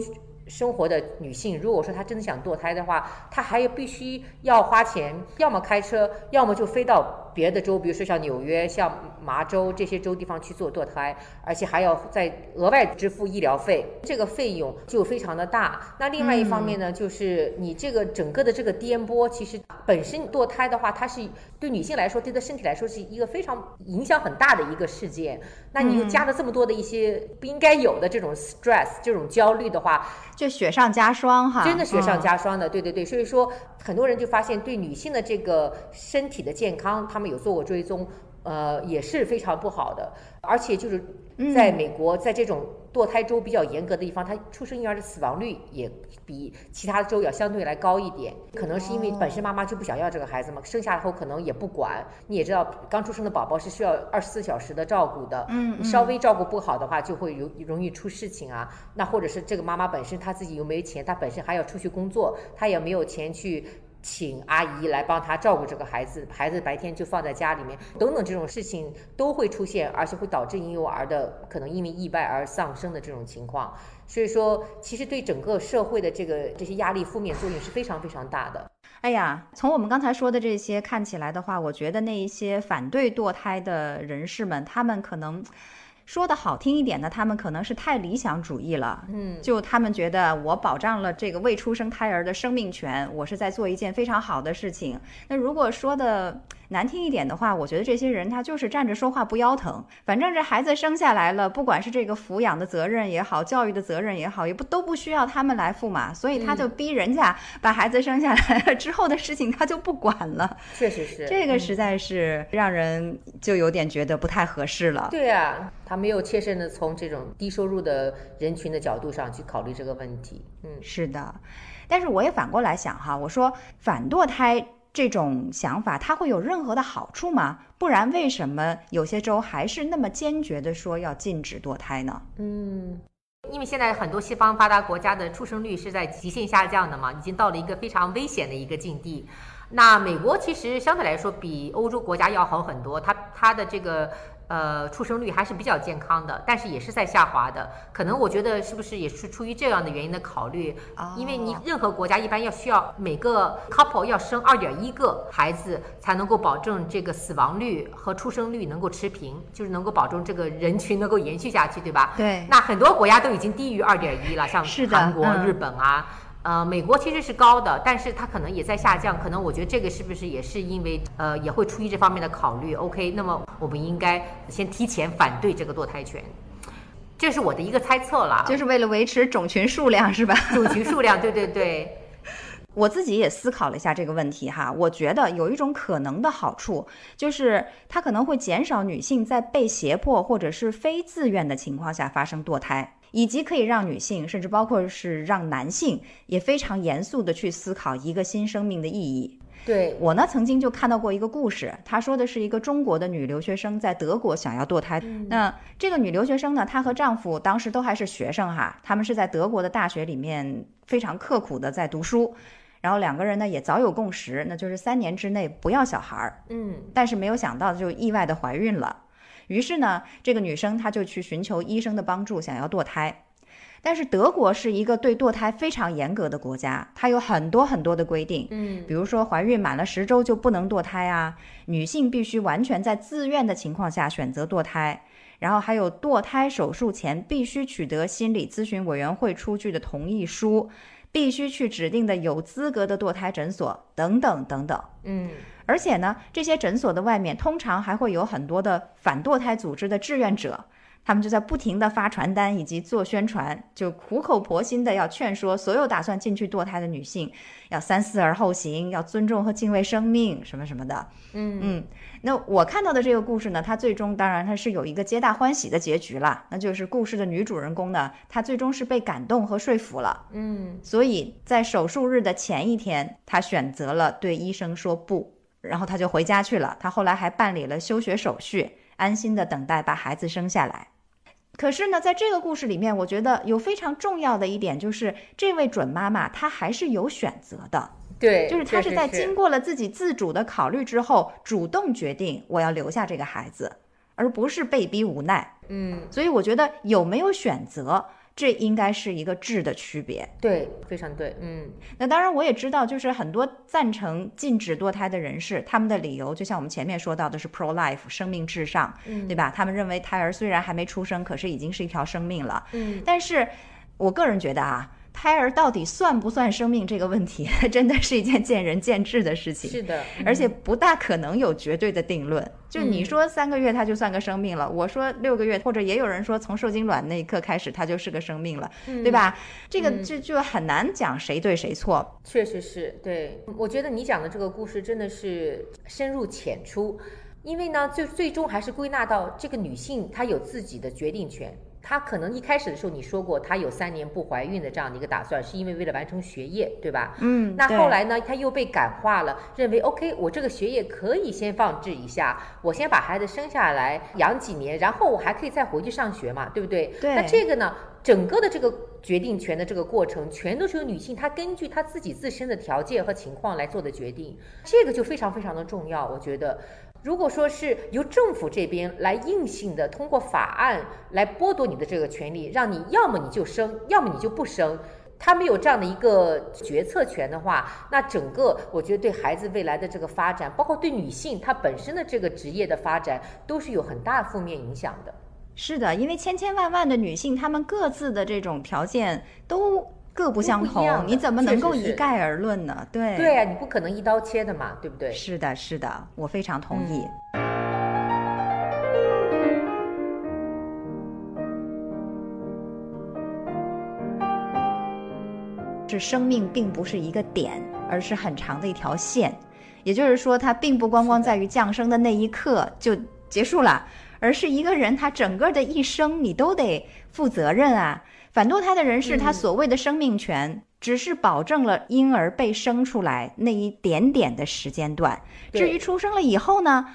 生活的女性，如果说她真的想堕胎的话，她还有必须要花钱，要么开车，要么就飞到别的州，比如说像纽约、像麻州这些州地方去做堕胎，而且还要再额外支付医疗费，这个费用就非常的大。那另外一方面呢，就是你这个整个的这个颠簸，其实本身堕胎的话，它是对女性来说，对她身体来说是一个非常影响很大的一个事件。那你又加了这么多的一些不应该有的这种 stress、这种焦虑的话，就雪上加霜哈，真的雪上嗯加霜的，对对对，所以说很多人就发现对女性的这个身体的健康，他们有做过追踪，呃，也是非常不好的，而且就是在美国，在这种堕胎州比较严格的地方，它出生婴儿的死亡率也比其他州要相对来高一点，可能是因为本身妈妈就不想要这个孩子嘛，生下来后可能也不管，你也知道，刚出生的宝宝是需要二十四小时的照顾的，嗯稍微照顾不好的话，就会容容易出事情啊。那或者是这个妈妈本身她自己又没钱，她本身还要出去工作，她也没有钱去。请阿姨来帮她照顾这个孩子，孩子白天就放在家里面，等等这种事情都会出现，而且会导致婴幼儿的可能因为意外而丧生的这种情况。所以说，其实对整个社会的这个这些压力负面作用是非常非常大的。哎呀，从我们刚才说的这些看起来的话，我觉得那一些反对堕胎的人士们，他们可能说的好听一点呢，他们可能是太理想主义了。嗯，就他们觉得我保障了这个未出生胎儿的生命权，我是在做一件非常好的事情。那如果说的难听一点的话，我觉得这些人他就是站着说话不腰疼。反正这孩子生下来了，不管是这个抚养的责任也好，教育的责任也好，也不都不需要他们来负嘛。所以他就逼人家把孩子生下来了之后的事情他就不管了。确实是这个嗯实在是让人就有点觉得不太合适了。对啊，他没有切身的从这种低收入的人群的角度上去考虑这个问题。嗯，是的，但是我也反过来想哈，我说反堕胎这种想法，它会有任何的好处吗？不然为什么有些州还是那么坚决的说要禁止堕胎呢？嗯，因为现在很多西方发达国家的出生率是在极限下降的嘛，已经到了一个非常危险的一个境地。那美国其实相对来说比欧洲国家要好很多，它它的这个呃出生率还是比较健康的，但是也是在下滑的。可能我觉得是不是也是出于这样的原因的考虑？因为你任何国家一般要需要每个 couple 要生二点一个孩子，才能够保证这个死亡率和出生率能够持平，就是能够保证这个人群能够延续下去，对吧？对那很多国家都已经低于二点一了，像韩国、嗯日本啊。呃，美国其实是高的，但是它可能也在下降。可能我觉得这个是不是也是因为呃，也会出于这方面的考虑？OK，那么我们应该先提前反对这个堕胎权，这是我的一个猜测啦。就是为了维持种群数量，是吧？种群数量，对对对，我自己也思考了一下这个问题哈，我觉得有一种可能的好处，就是它可能会减少女性在被胁迫或者是非自愿的情况下发生堕胎。以及可以让女性，甚至包括是让男性，也非常严肃的去思考一个新生命的意义。对，我呢曾经就看到过一个故事，他说的是一个中国的女留学生在德国想要堕胎。那这个女留学生呢，她和丈夫当时都还是学生哈，他们是在德国的大学里面非常刻苦的在读书，然后两个人呢也早有共识，那就是三年之内不要小孩儿。嗯，但是没有想到就意外的怀孕了。于是呢，这个女生她就去寻求医生的帮助，想要堕胎。但是德国是一个对堕胎非常严格的国家，它有很多很多的规定，嗯，比如说怀孕满了十周就不能堕胎啊，女性必须完全在自愿的情况下选择堕胎，然后还有堕胎手术前必须取得心理咨询委员会出具的同意书，必须去指定的有资格的堕胎诊所等等等等。嗯，而且呢，这些诊所的外面通常还会有很多的反堕胎组织的志愿者，他们就在不停的发传单以及做宣传，就苦口婆心的要劝说所有打算进去堕胎的女性，要三思而后行，要尊重和敬畏生命，什么什么的。嗯嗯，那我看到的这个故事呢，它最终当然它是有一个皆大欢喜的结局了，那就是故事的女主人公呢，她最终是被感动和说服了。嗯，所以在手术日的前一天，她选择了对医生说不，然后她就回家去了。她后来还办理了休学手续，安心的等待把孩子生下来。可是呢，在这个故事里面，我觉得有非常重要的一点就是，这位准妈妈她还是有选择的，对，就是她是在经过了自己自主的考虑之后，主动决定我要留下这个孩子，而不是被逼无奈。嗯，所以我觉得有没有选择，这应该是一个质的区别。对，非常对，嗯那当然，我也知道，就是很多赞成禁止堕胎的人士，他们的理由就像我们前面说到的是 pro life 生命至上，嗯对吧？他们认为胎儿虽然还没出生，可是已经是一条生命了。嗯，但是我个人觉得啊，胎儿到底算不算生命这个问题，真的是一件见仁见智的事情。是的，而且不大可能有绝对的定论。就你嗯说三个月它就算个生命了，我说六个月，或者也有人说从受精卵那一刻开始它就是个生命了，对吧？这个嗯就就很难讲谁对谁错。确实是对，我觉得你讲的这个故事真的是深入浅出，因为呢，最最终还是归纳到这个女性她有自己的决定权。她可能一开始的时候你说过，她有三年不怀孕的这样的一个打算，是因为为了完成学业，对吧？嗯那后来呢，她又被感化了，认为 OK，我这个学业可以先放置一下，我先把孩子生下来养几年，然后我还可以再回去上学嘛，对不对？对那这个呢，整个的这个决定权的这个过程，全都是由女性她根据她自己自身的条件和情况来做的决定，这个就非常非常的重要，我觉得。如果说是由政府这边来硬性的通过法案来剥夺你的这个权利，让你要么你就生，要么你就不生，他没有这样的一个决策权的话，那整个我觉得对孩子未来的这个发展，包括对女性她本身的这个职业的发展，都是有很大负面影响的。是的，因为千千万万的女性，她们各自的这种条件都各不相同，你怎么能够一概而论呢？对，对呀、你不可能一刀切的嘛，对不对？是的，是的，我非常同意。是生命并不是一个点，而是很长的一条线。也就是说，它并不光光在于降生的那一刻就结束了，而是一个人他整个的一生你都得负责任啊。反堕胎的人士，他所谓的生命权，只是保证了婴儿被生出来那一点点的时间段。至于出生了以后呢，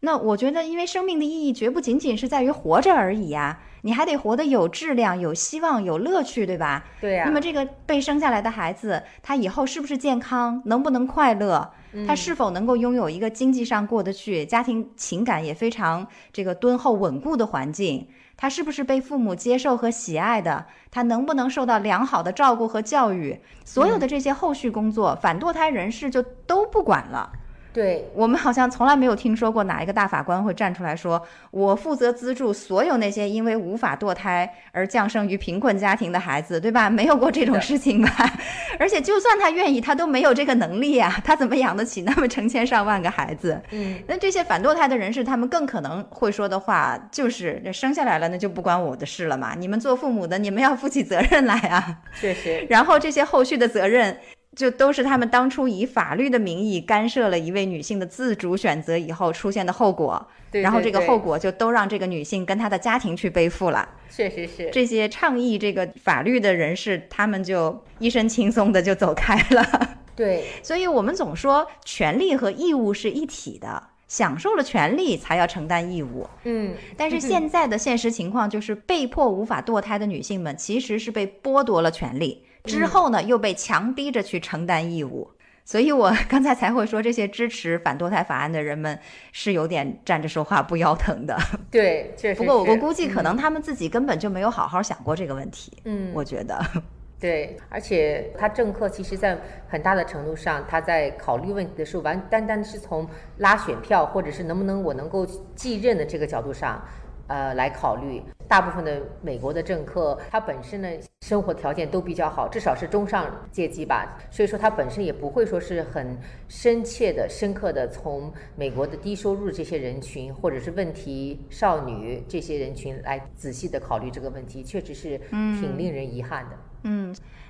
那我觉得，因为生命的意义绝不仅仅是在于活着而已呀、你还得活得有质量、有希望、有乐趣，对吧？对呀、那么这个被生下来的孩子，他以后是不是健康，能不能快乐？他是否能够拥有一个经济上过得去、家庭情感也非常这个敦厚稳固的环境？他是不是被父母接受和喜爱的？他能不能受到良好的照顾和教育？所有的这些后续工作，反堕胎人士就都不管了。对我们好像从来没有听说过哪一个大法官会站出来说：“我负责资助所有那些因为无法堕胎而降生于贫困家庭的孩子，对吧？”没有过这种事情吧？而且就算他愿意，他都没有这个能力啊，他怎么养得起那么成千上万个孩子？嗯，那这些反堕胎的人士，他们更可能会说的话就是：“生下来了，那就不关我的事了嘛。你们做父母的，你们要负起责任来啊。”确实，然后这些后续的责任，就都是他们当初以法律的名义干涉了一位女性的自主选择以后出现的后果。对然后这个后果就都让这个女性跟她的家庭去背负了。确实是，这些倡议这个法律的人士，他们就一身轻松的就走开了。对 所以我们总说权利和义务是一体的。享受了权利，才要承担义务。嗯，但是现在的现实情况就是，被迫无法堕胎的女性们其实是被剥夺了权利，之后呢又被强逼着去承担义务。所以我 刚才才会说，这些支持反堕胎法案的人们是有点站着说话不腰疼的。对，确实。不过我估计可能他们自己根本就没有好好想过这个问题。嗯，我觉得，对，而且他政客其实在很大的程度上，他在考虑问题的时候，完单单是从拉选票或者是能不能我能够继任的这个角度上，呃，来考虑。大部分的美国的政客，他本身呢生活条件都比较好，至少是中上阶级吧，所以说他本身也不会说是很深切的、深刻的从美国的低收入这些人群，或者是问题少女这些人群来仔细的考虑这个问题，确实是挺令人遗憾的。嗯，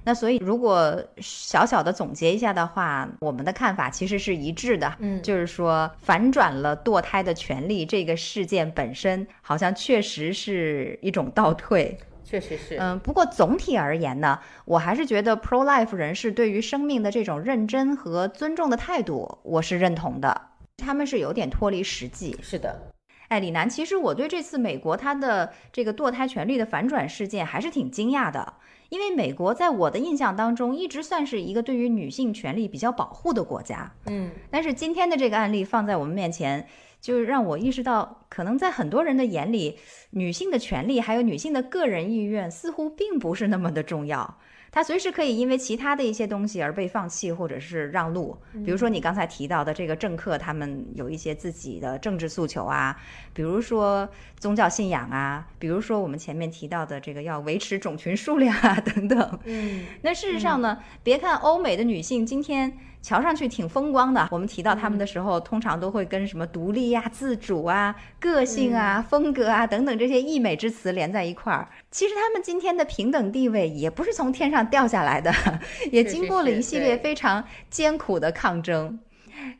那所以如果小小的总结一下的话，我们的看法其实是一致的。嗯就是说反转了堕胎的权利这个事件本身，好像确实是一种倒退。确实是，嗯，不过总体而言呢，我还是觉得 pro life 人士对于生命的这种认真和尊重的态度，我是认同的。他们是有点脱离实际，是的，哎，李楠，其实我对这次美国它的这个堕胎权利的反转事件还是挺惊讶的，因为美国在我的印象当中一直算是一个对于女性权利比较保护的国家。嗯，但是今天的这个案例放在我们面前，就让我意识到，可能在很多人的眼里，女性的权利还有女性的个人意愿似乎并不是那么的重要。她随时可以因为其他的一些东西而被放弃或者是让路，比如说你刚才提到的这个政客，他们有一些自己的政治诉求啊，比如说宗教信仰啊，比如说我们前面提到的这个要维持种群数量啊 等等。嗯，那事实上呢，别看欧美的女性今天瞧上去挺风光的，我们提到他们的时候，通常都会跟什么独立呀、自主啊、个性啊、风格啊等等这些溢美之词连在一块儿。其实他们今天的平等地位也不是从天上掉下来的，也经过了一系列非常艰苦的抗争。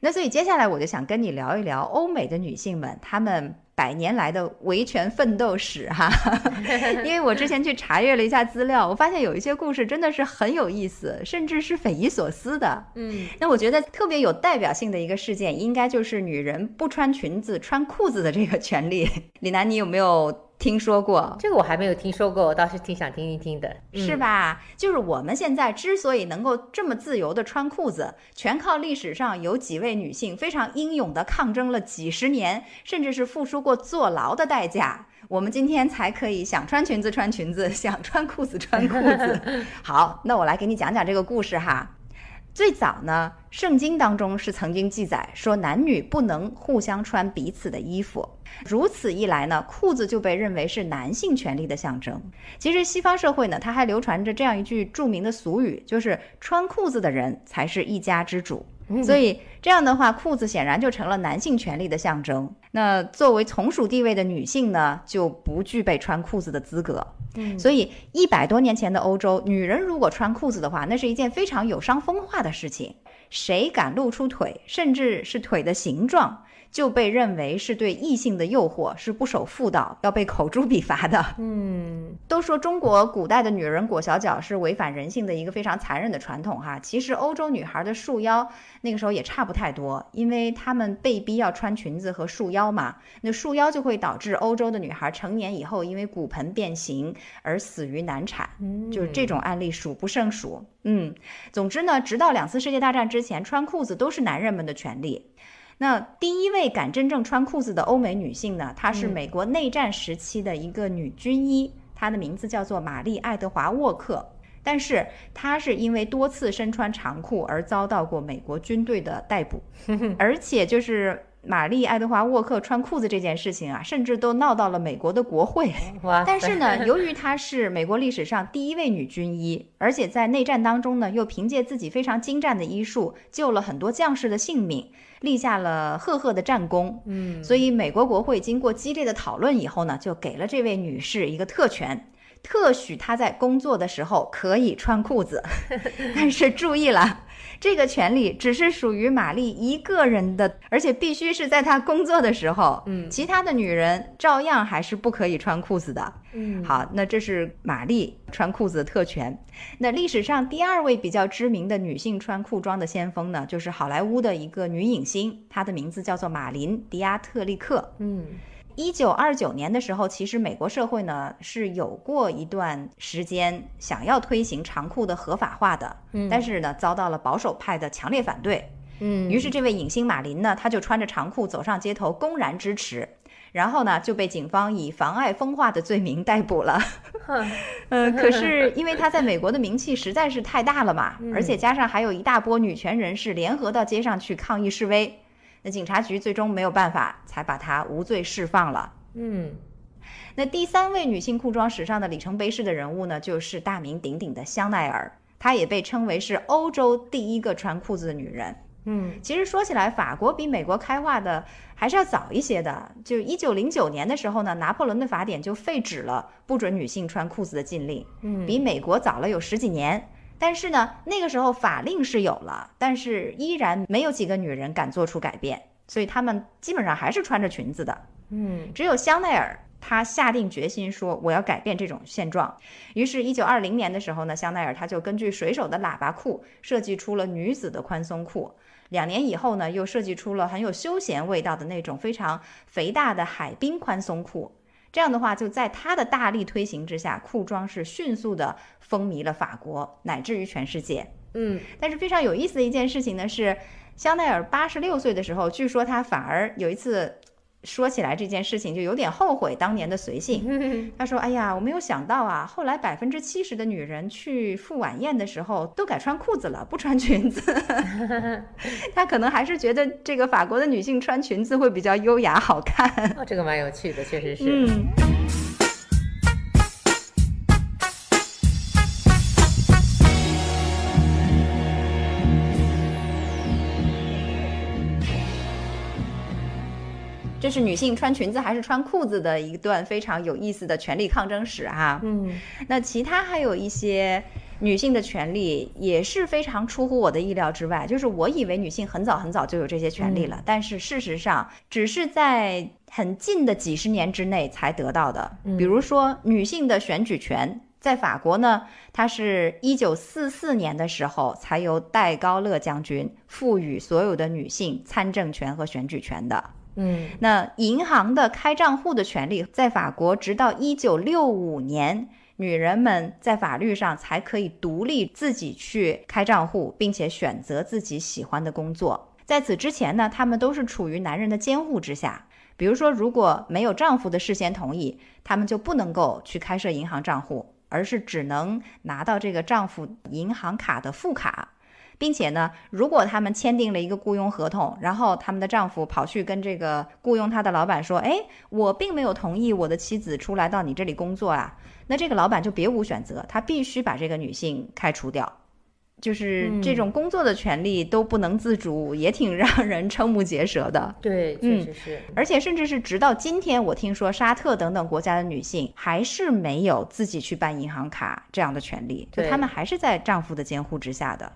那所以接下来我就想跟你聊一聊欧美的女性们，她们百年来的维权奋斗史哈。因为我之前去查阅了一下资料，我发现有一些故事真的是很有意思，甚至是匪夷所思的。嗯，那我觉得特别有代表性的一个事件，应该就是女人不穿裙子穿裤子的这个权利。李楠，你有没有听说过？这个我还没有听说过，我倒是挺想听一听的，嗯是？吧？就是我们现在之所以能够这么自由的穿裤子，全靠历史上有几位女性非常英勇的抗争了几十年，甚至是付出过坐牢的代价。我们今天才可以想穿裙子穿裙子，想穿裤子穿裤子。好，那我来给你讲讲这个故事哈。最早呢，圣经当中是曾经记载说男女不能互相穿彼此的衣服，如此一来呢，裤子就被认为是男性权利的象征。其实西方社会呢，它还流传着这样一句著名的俗语，就是穿裤子的人才是一家之主。所以这样的话，裤子显然就成了男性权利的象征。那作为从属地位的女性呢，就不具备穿裤子的资格。嗯所以一百多年前的欧洲，女人如果穿裤子的话，那是一件非常有伤风化的事情。谁敢露出腿，甚至是腿的形状，就被认为是对异性的诱惑，是不守妇道，要被口诛笔伐的。嗯，都说中国古代的女人裹小脚是违反人性的一个非常残忍的传统哈，其实欧洲女孩的束腰那个时候也差不太多，因为她们被逼要穿裙子和束腰嘛，那束腰就会导致欧洲的女孩成年以后因为骨盆变形而死于难产，就是这种案例数不胜数。嗯，总之呢，直到两次世界大战之前，穿裤子都是男人们的权利。那第一位敢真正穿裤子的欧美女性呢？她是美国内战时期的一个女军医，她的名字叫做玛丽·爱德华·沃克。但是她是因为多次身穿长裤而遭到过美国军队的逮捕，而且就是玛丽·爱德华·沃克穿裤子这件事情啊，甚至都闹到了美国的国会。但是呢，由于她是美国历史上第一位女军医，而且在内战当中呢，又凭借自己非常精湛的医术，救了很多将士的性命，立下了赫赫的战功。嗯，所以美国国会经过激烈的讨论以后呢，就给了这位女士一个特权。特许他在工作的时候可以穿裤子，但是注意了，这个权利只是属于玛丽一个人的，而且必须是在她工作的时候，嗯其他的女人照样还是不可以穿裤子的。嗯，好，那这是玛丽穿裤子的特权。那历史上第二位比较知名的女性穿裤装的先锋呢，就是好莱坞的一个女影星，她的名字叫做马琳·迪亚特利克。嗯一九二九年的时候，其实美国社会呢是有过一段时间想要推行长裤的合法化的，嗯但是呢遭到了保守派的强烈反对。嗯，于是这位影星马林呢，他就穿着长裤走上街头，公然支持。然后呢，就被警方以妨碍风化的罪名逮捕了。呃，可是因为他在美国的名气实在是太大了嘛，而且加上还有一大波女权人士联合到街上去抗议示威，那警察局最终没有办法，才把她无罪释放了。嗯那第三位女性裤装史上的里程碑式的人物呢，就是大名鼎鼎的香奈儿，她也被称为是欧洲第一个穿裤子的女人。嗯其实说起来，法国比美国开化的还是要早一些的。就一九零九年的时候呢，拿破仑的法典就废止了不准女性穿裤子的禁令，嗯，比美国早了有十几年。但是呢，那个时候法令是有了，但是依然没有几个女人敢做出改变，所以她们基本上还是穿着裙子的。嗯只有香奈儿，她下定决心说我要改变这种现状。于是，一九二零年的时候呢，香奈儿她就根据水手的喇叭裤设计出了女子的宽松裤。两年以后呢，又设计出了很有休闲味道的那种非常肥大的海滨宽松裤。这样的话，就在他的大力推行之下，裤装是迅速的风靡了法国，乃至于全世界。嗯，但是非常有意思的一件事情呢是，香奈儿八十六岁的时候，据说他反而有一次说起来这件事情，就有点后悔当年的随性。他说：“哎呀，我没有想到啊，后来百分之七十的女人去赴晚宴的时候都改穿裤子了，不穿裙子。他可能还是觉得这个法国的女性穿裙子会比较优雅好看。哦，这个蛮有趣的，确实是。嗯。”这是女性穿裙子还是穿裤子的一段非常有意思的权利抗争史啊。嗯，那其他还有一些女性的权利也是非常出乎我的意料之外，就是我以为女性很早很早就有这些权利了，但是事实上只是在很近的几十年之内才得到的。比如说女性的选举权，在法国呢，它是一九四四年的时候才由戴高乐将军赋予所有的女性参政权和选举权的。嗯，那银行的开账户的权利，在法国直到一九六五年，女人们在法律上才可以独立自己去开账户，并且选择自己喜欢的工作。在此之前呢，她们都是处于男人的监护之下。比如说，如果没有丈夫的事先同意，她们就不能够去开设银行账户，而是只能拿到这个丈夫银行卡的副卡。并且呢，如果他们签订了一个雇佣合同，然后他们的丈夫跑去跟这个雇佣他的老板说：“哎，我并没有同意我的妻子出来到你这里工作啊。”那这个老板就别无选择，他必须把这个女性开除掉。就是这种工作的权利都不能自主，也挺让人瞠目结舌的。对，确实是。而且甚至是直到今天，我听说沙特等等国家的女性还是没有自己去办银行卡这样的权利，就她们还是在丈夫的监护之下的。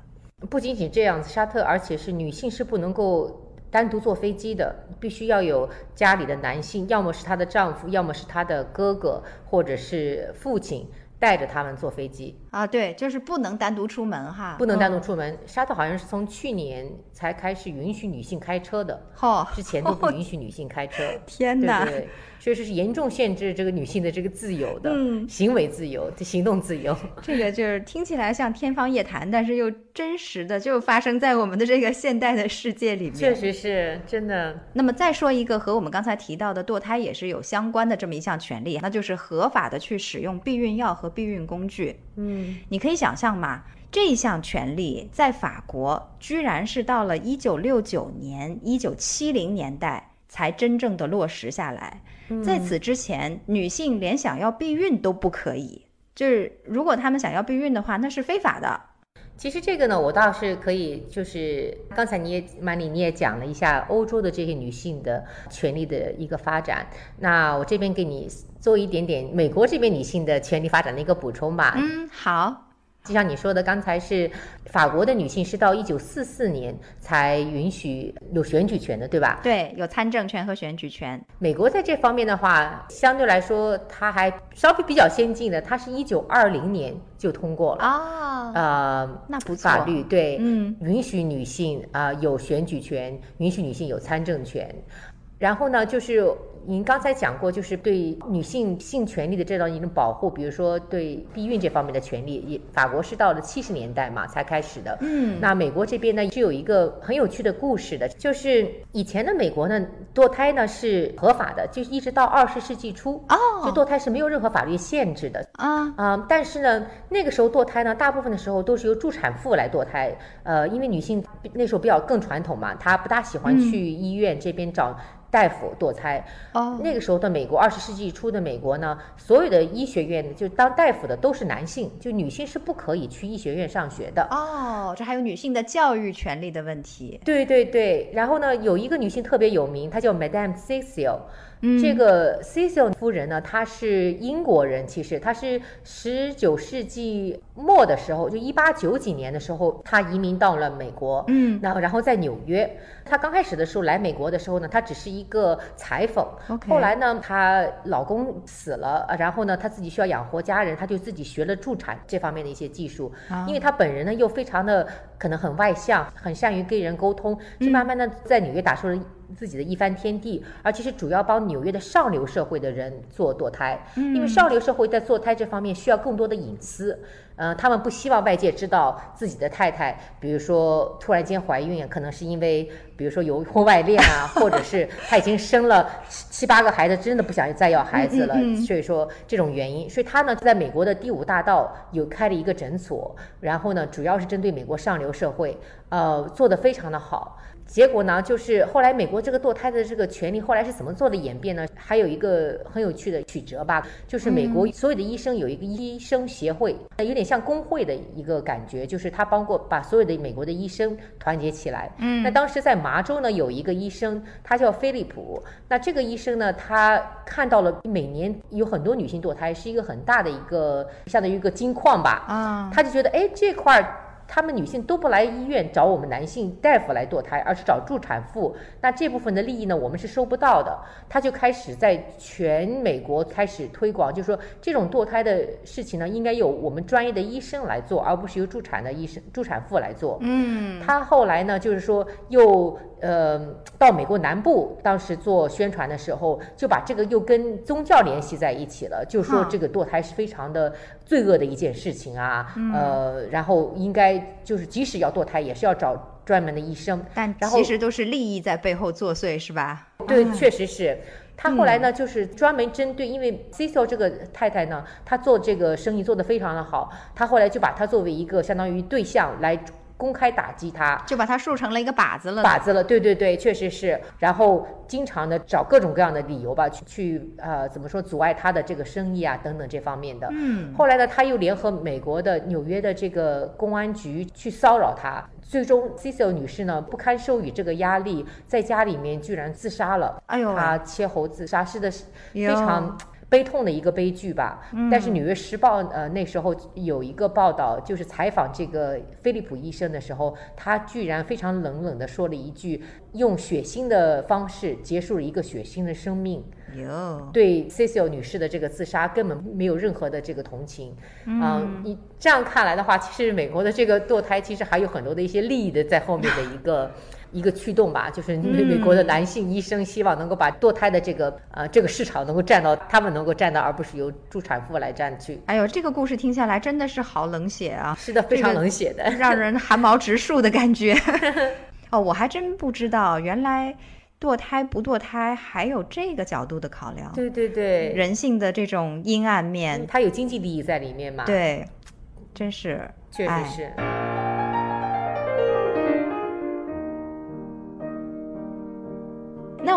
不仅仅这样子，沙特而且是女性是不能够单独坐飞机的，必须要有家里的男性，要么是她的丈夫，要么是她的哥哥或者是父亲带着他们坐飞机。啊。对，就是不能单独出门哈，不能单独出门。沙特好像是从去年才开始允许女性开车的，哦，之前都不允许女性开车。天哪！对。确实是严重限制这个女性的这个自由的，嗯，行为自由、行动自由。这个就是听起来像天方夜谭，但是又真实的就发生在我们的这个现代的世界里面。确实是真的。那么再说一个和我们刚才提到的堕胎也是有相关的这么一项权利，那就是合法的去使用避孕药和避孕工具。嗯，你可以想象吗？这项权利在法国居然是到了一九六九年、一九七零年代才真正的落实下来。在此之前，女性连想要避孕都不可以。就是如果她们想要避孕的话，那是非法的。其实这个呢，我倒是可以，就是刚才你也曼丽你也讲了一下欧洲的这些女性的权利的一个发展。那我这边给你做一点点美国这边女性的权利发展的一个补充吧。嗯，好。就像你说的，刚才是法国的女性是到一九四四年才允许有选举权的，对吧？对，有参政权和选举权。美国在这方面的话，相对来说，它还稍微比较先进的，它是一九二零年就通过了啊，呃，那不错，法律对，嗯，允许女性啊有选举权，允许女性有参政权，然后呢，就是。您刚才讲过，就是对女性性权利的这种一种保护，比如说对避孕这方面的权利，也法国是到了七十年代嘛才开始的。嗯，那美国这边呢是有一个很有趣的故事的，就是以前的美国呢堕胎呢是合法的，就是一直到二十世纪初哦，就堕胎是没有任何法律限制的啊啊。但是呢那个时候堕胎呢，大部分的时候都是由助产妇来堕胎，呃，因为女性那时候比较更传统嘛，她不大喜欢去医院这边找。大夫堕胎哦，那个时候的美国，二十世纪初的美国呢，所有的医学院就当大夫的都是男性，就女性是不可以去医学院上学的。哦，这还有女性的教育权利的问题。对对对，然后呢，有一个女性特别有名，她叫 Madame Cecil。嗯，这个 Cecil 夫人呢，她是英国人，其实她是十九世纪末的时候，就一八九几年的时候，她移民到了美国。嗯，那然后在纽约，她刚开始的时候来美国的时候呢，她只是一个裁缝。后来呢，她老公死了，呃然后呢，她自己需要养活家人，她就自己学了助产这方面的一些技术。啊因为她本人呢又非常的可能很外向，很善于跟人沟通，就嗯慢慢的在纽约打出了自己的一番天地，而且是主要帮纽约的上流社会的人做堕胎，因为上流社会在堕胎这方面需要更多的隐私。呃，他们不希望外界知道自己的太太，比如说突然间怀孕，可能是因为，比如说有婚外恋啊，或者是她已经生了七七八个孩子，真的不想再要孩子了，所以说这种原因，所以他呢在美国的第五大道有开了一个诊所，然后呢主要是针对美国上流社会，呃，做得非常的好。结果呢，就是后来美国这个堕胎的这个权利后来是怎么做的演变呢？还有一个很有趣的曲折吧，就是美国所有的医生有一个医生协会，有点像工会的一个感觉，就是他帮过把所有的美国的医生团结起来。嗯，那当时在麻州呢有一个医生，他叫菲利普。那这个医生呢，他看到了每年有很多女性堕胎，是一个很大的一个相当于一个金矿吧。啊，他就觉得，哎，这块儿他们女性都不来医院找我们男性大夫来堕胎，而是找助产妇。那这部分的利益呢，我们是收不到的。他就开始在全美国开始推广，就是说这种堕胎的事情呢，应该由我们专业的医生来做，而不是由助产的医生、助产妇来做。嗯，他后来呢，就是说又呃到美国南部，当时做宣传的时候，就把这个又跟宗教联系在一起了，就说这个堕胎是非常的罪恶的一件事情啊，呃，然后应该就是即使要堕胎，也是要找专门的医生。但其实都是利益在背后作祟，是吧？对，啊确实是。他后来呢，就是专门针对，因为 Cecil 这个太太呢，她做这个生意做得非常的好，他后来就把她作为一个相当于对象来公开打击他。就把他竖成了一个靶子了。靶子了，对对对，确实是。然后经常的找各种各样的理由吧，去去呃怎么说阻碍他的这个生意啊等等这方面的。嗯，后来呢，他又联合美国的纽约的这个公安局去骚扰他，最终 Cecil 女士呢不堪受于这个压力，在家里面居然自杀了。哎呦喂她切喉自杀，是的，是非哟常。悲痛的一个悲剧吧，但是《纽约时报》呃那时候有一个报道，就是采访这个菲利普医生的时候，他居然非常冷冷的说了一句，用血腥的方式结束了一个血腥的生命。对 Cecil 女士的这个自杀根本没有任何的这个同情，嗯，你这样看来的话，其实美国的这个堕胎其实还有很多的一些利益的在后面的一个一个驱动吧，就是美美国的男性医生希望能够把堕胎的这个呃这个市场能够占到他们能够占到，而不是由助产妇来占据。哎呦，这个故事听下来真的是好冷血啊，是的，非常冷血的。让人汗毛直竖的感觉。哦，我还真不知道，原来堕胎不堕胎还有这个角度的考量，对对对，人性的这种阴暗面，它有经济利益在里面嘛？，对，真是，确实哎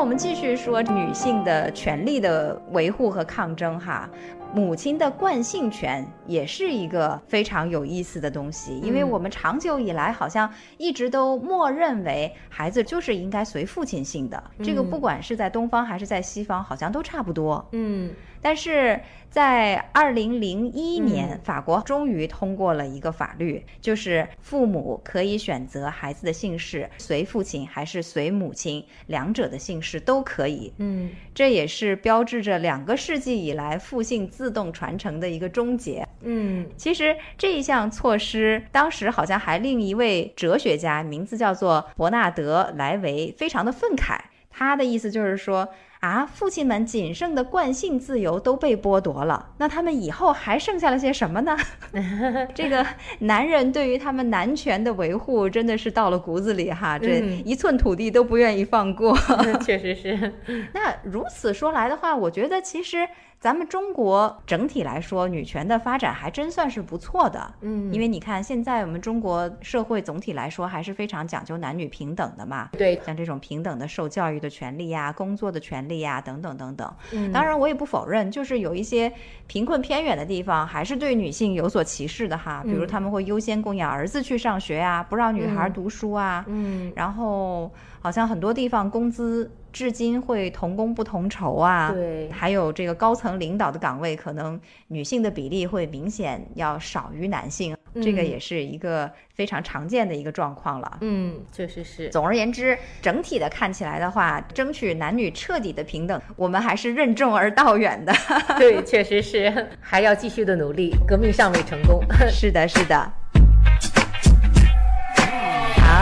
我们继续说女性的权利的维护和抗争哈。母亲的惯性权也是一个非常有意思的东西，因为嗯我们长久以来好像一直都默认为孩子就是应该随父亲姓的，这个嗯不管是在东方还是在西方，好像都差不多。嗯但是在二零零一年，法国终于通过了一个法律，就是父母可以选择孩子的姓氏随父亲还是随母亲，两者的姓氏都可以。嗯这也是标志着两个世纪以来父姓自动传承的一个终结。嗯其实这一项措施，当时好像还另一位哲学家，名字叫做伯纳德·莱维，非常的愤慨。他的意思就是说，啊，父亲们仅剩的惯性自由都被剥夺了，那他们以后还剩下了些什么呢？这个男人对于他们男权的维护，真的是到了骨子里哈，这嗯一寸土地都不愿意放过。确实是。那如此说来的话，我觉得其实咱们中国整体来说，女权的发展还真算是不错的。嗯因为你看，现在我们中国社会总体来说还是非常讲究男女平等的嘛。对，像这种平等的受教育的权利呀、工作的权利呀，等等等等。嗯当然，我也不否认，就是有一些贫困偏远的地方，还是对女性有所歧视的哈。比如嗯他们会优先供养儿子去上学啊，不让女孩嗯读书啊。嗯然后好像很多地方工资至今会同工不同酬啊。对还有这个高层领导的岗位，可能女性的比例会明显要少于男性，这个嗯也是一个非常常见的一个状况了。嗯，确实是。总而言之，整体的看起来的话，争取男女彻底的平等，我们还是任重而道远的。对，确实是，还要继续的努力，革命尚未成功。是的，是的。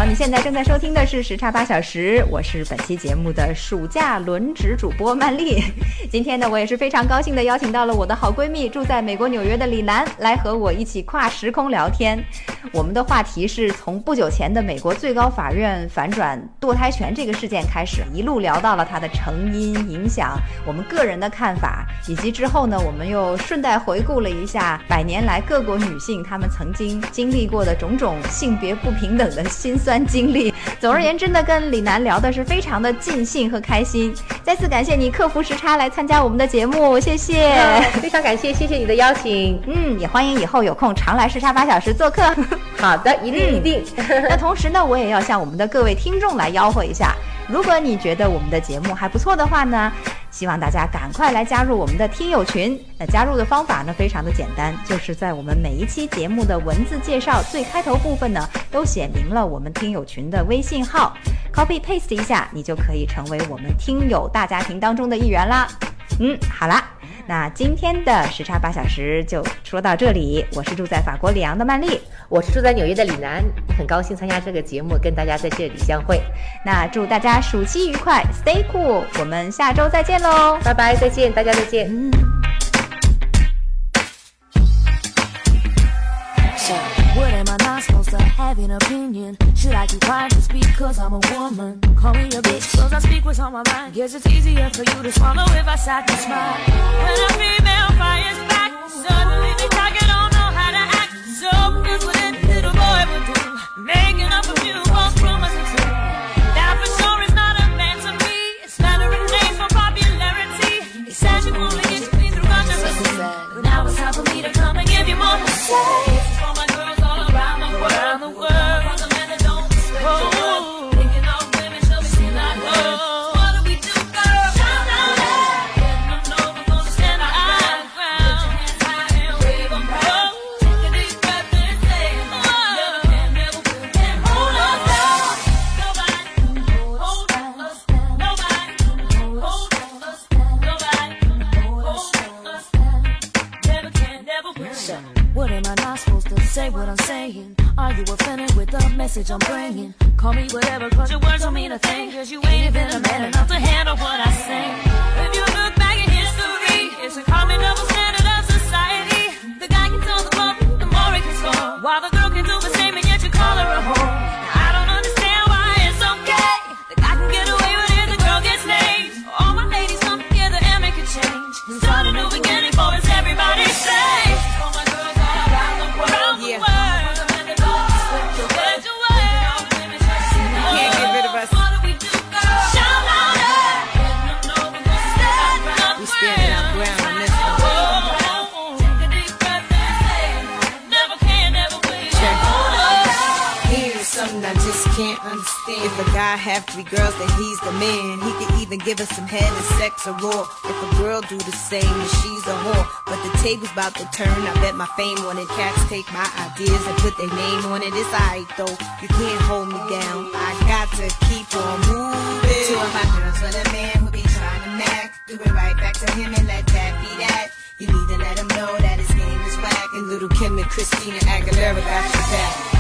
你现在正在收听的是时差八小时，我是本期节目的暑假轮值主播曼丽。今天呢，我也是非常高兴的邀请到了我的好闺蜜，住在美国纽约的李楠，来和我一起跨时空聊天。我们的话题是从不久前的美国最高法院反转堕胎权这个事件开始，一路聊到了它的成因、影响，我们个人的看法，以及之后呢，我们又顺带回顾了一下百年来各国女性她们曾经经历过的种种性别不平等的辛酸经历。总而言之呢，跟李楠聊的是非常的尽兴和开心。再次感谢你克服时差来参加我们的节目，谢谢。非常感谢，谢谢你的邀请。嗯，也欢迎以后有空常来时差八小时做客。好的，一定一定。那同时呢，我也要向我们的各位听众来吆喝一下，如果你觉得我们的节目还不错的话呢，希望大家赶快来加入我们的听友群。那加入的方法呢，非常的简单，就是在我们每一期节目的文字介绍最开头部分呢，都写明了我们听友群的微信号，copy paste 一下，你就可以成为我们听友大家庭当中的一员啦。嗯，好啦。那今天的时差八小时就说到这里，我是住在法国里昂的曼丽，我是住在纽约的李楠，很高兴参加这个节目，跟大家在这里相会。那祝大家暑期愉快，Stay cool，我们下周再见喽。拜拜，再见，大家再见。So, what am I not supposed to have an opinion? Should I keep quiet just because I'm a woman? Call me a bitch cause I speak what's on my mind. Guess it's easier for you to swallow if I sat and smile. When a female fires back, suddenly they and don't know how to act. So that's what any little boy would do. Making up a few false promises. That for sure is not a man to me. It's slandering names for popularity. He said you only get me through controversy. But now it's time for me to come and give you more to say. Message I'm bringing? Call me whatever, cause your words don't mean a thing. Cause you ain't even a man enough to handle what I say. If you look back at history, it's a common double standard of society. The guy gets on the bump, the more he can score. While the I just can't understand. If a guy have three girls, then he's the man. He could even give us some head and sex or raw. If a girl do the same, then she's a whore. But the table's about to turn. I bet my fame on it. Cats take my ideas and put their name on it. It's alright though. You can't hold me down. I got to keep on moving. Two of my girls with a man who be trying to knack. Do it right back to him and let that be that. You need to let him know that his game is whack. And little Kim and Christina Aguilera got your back.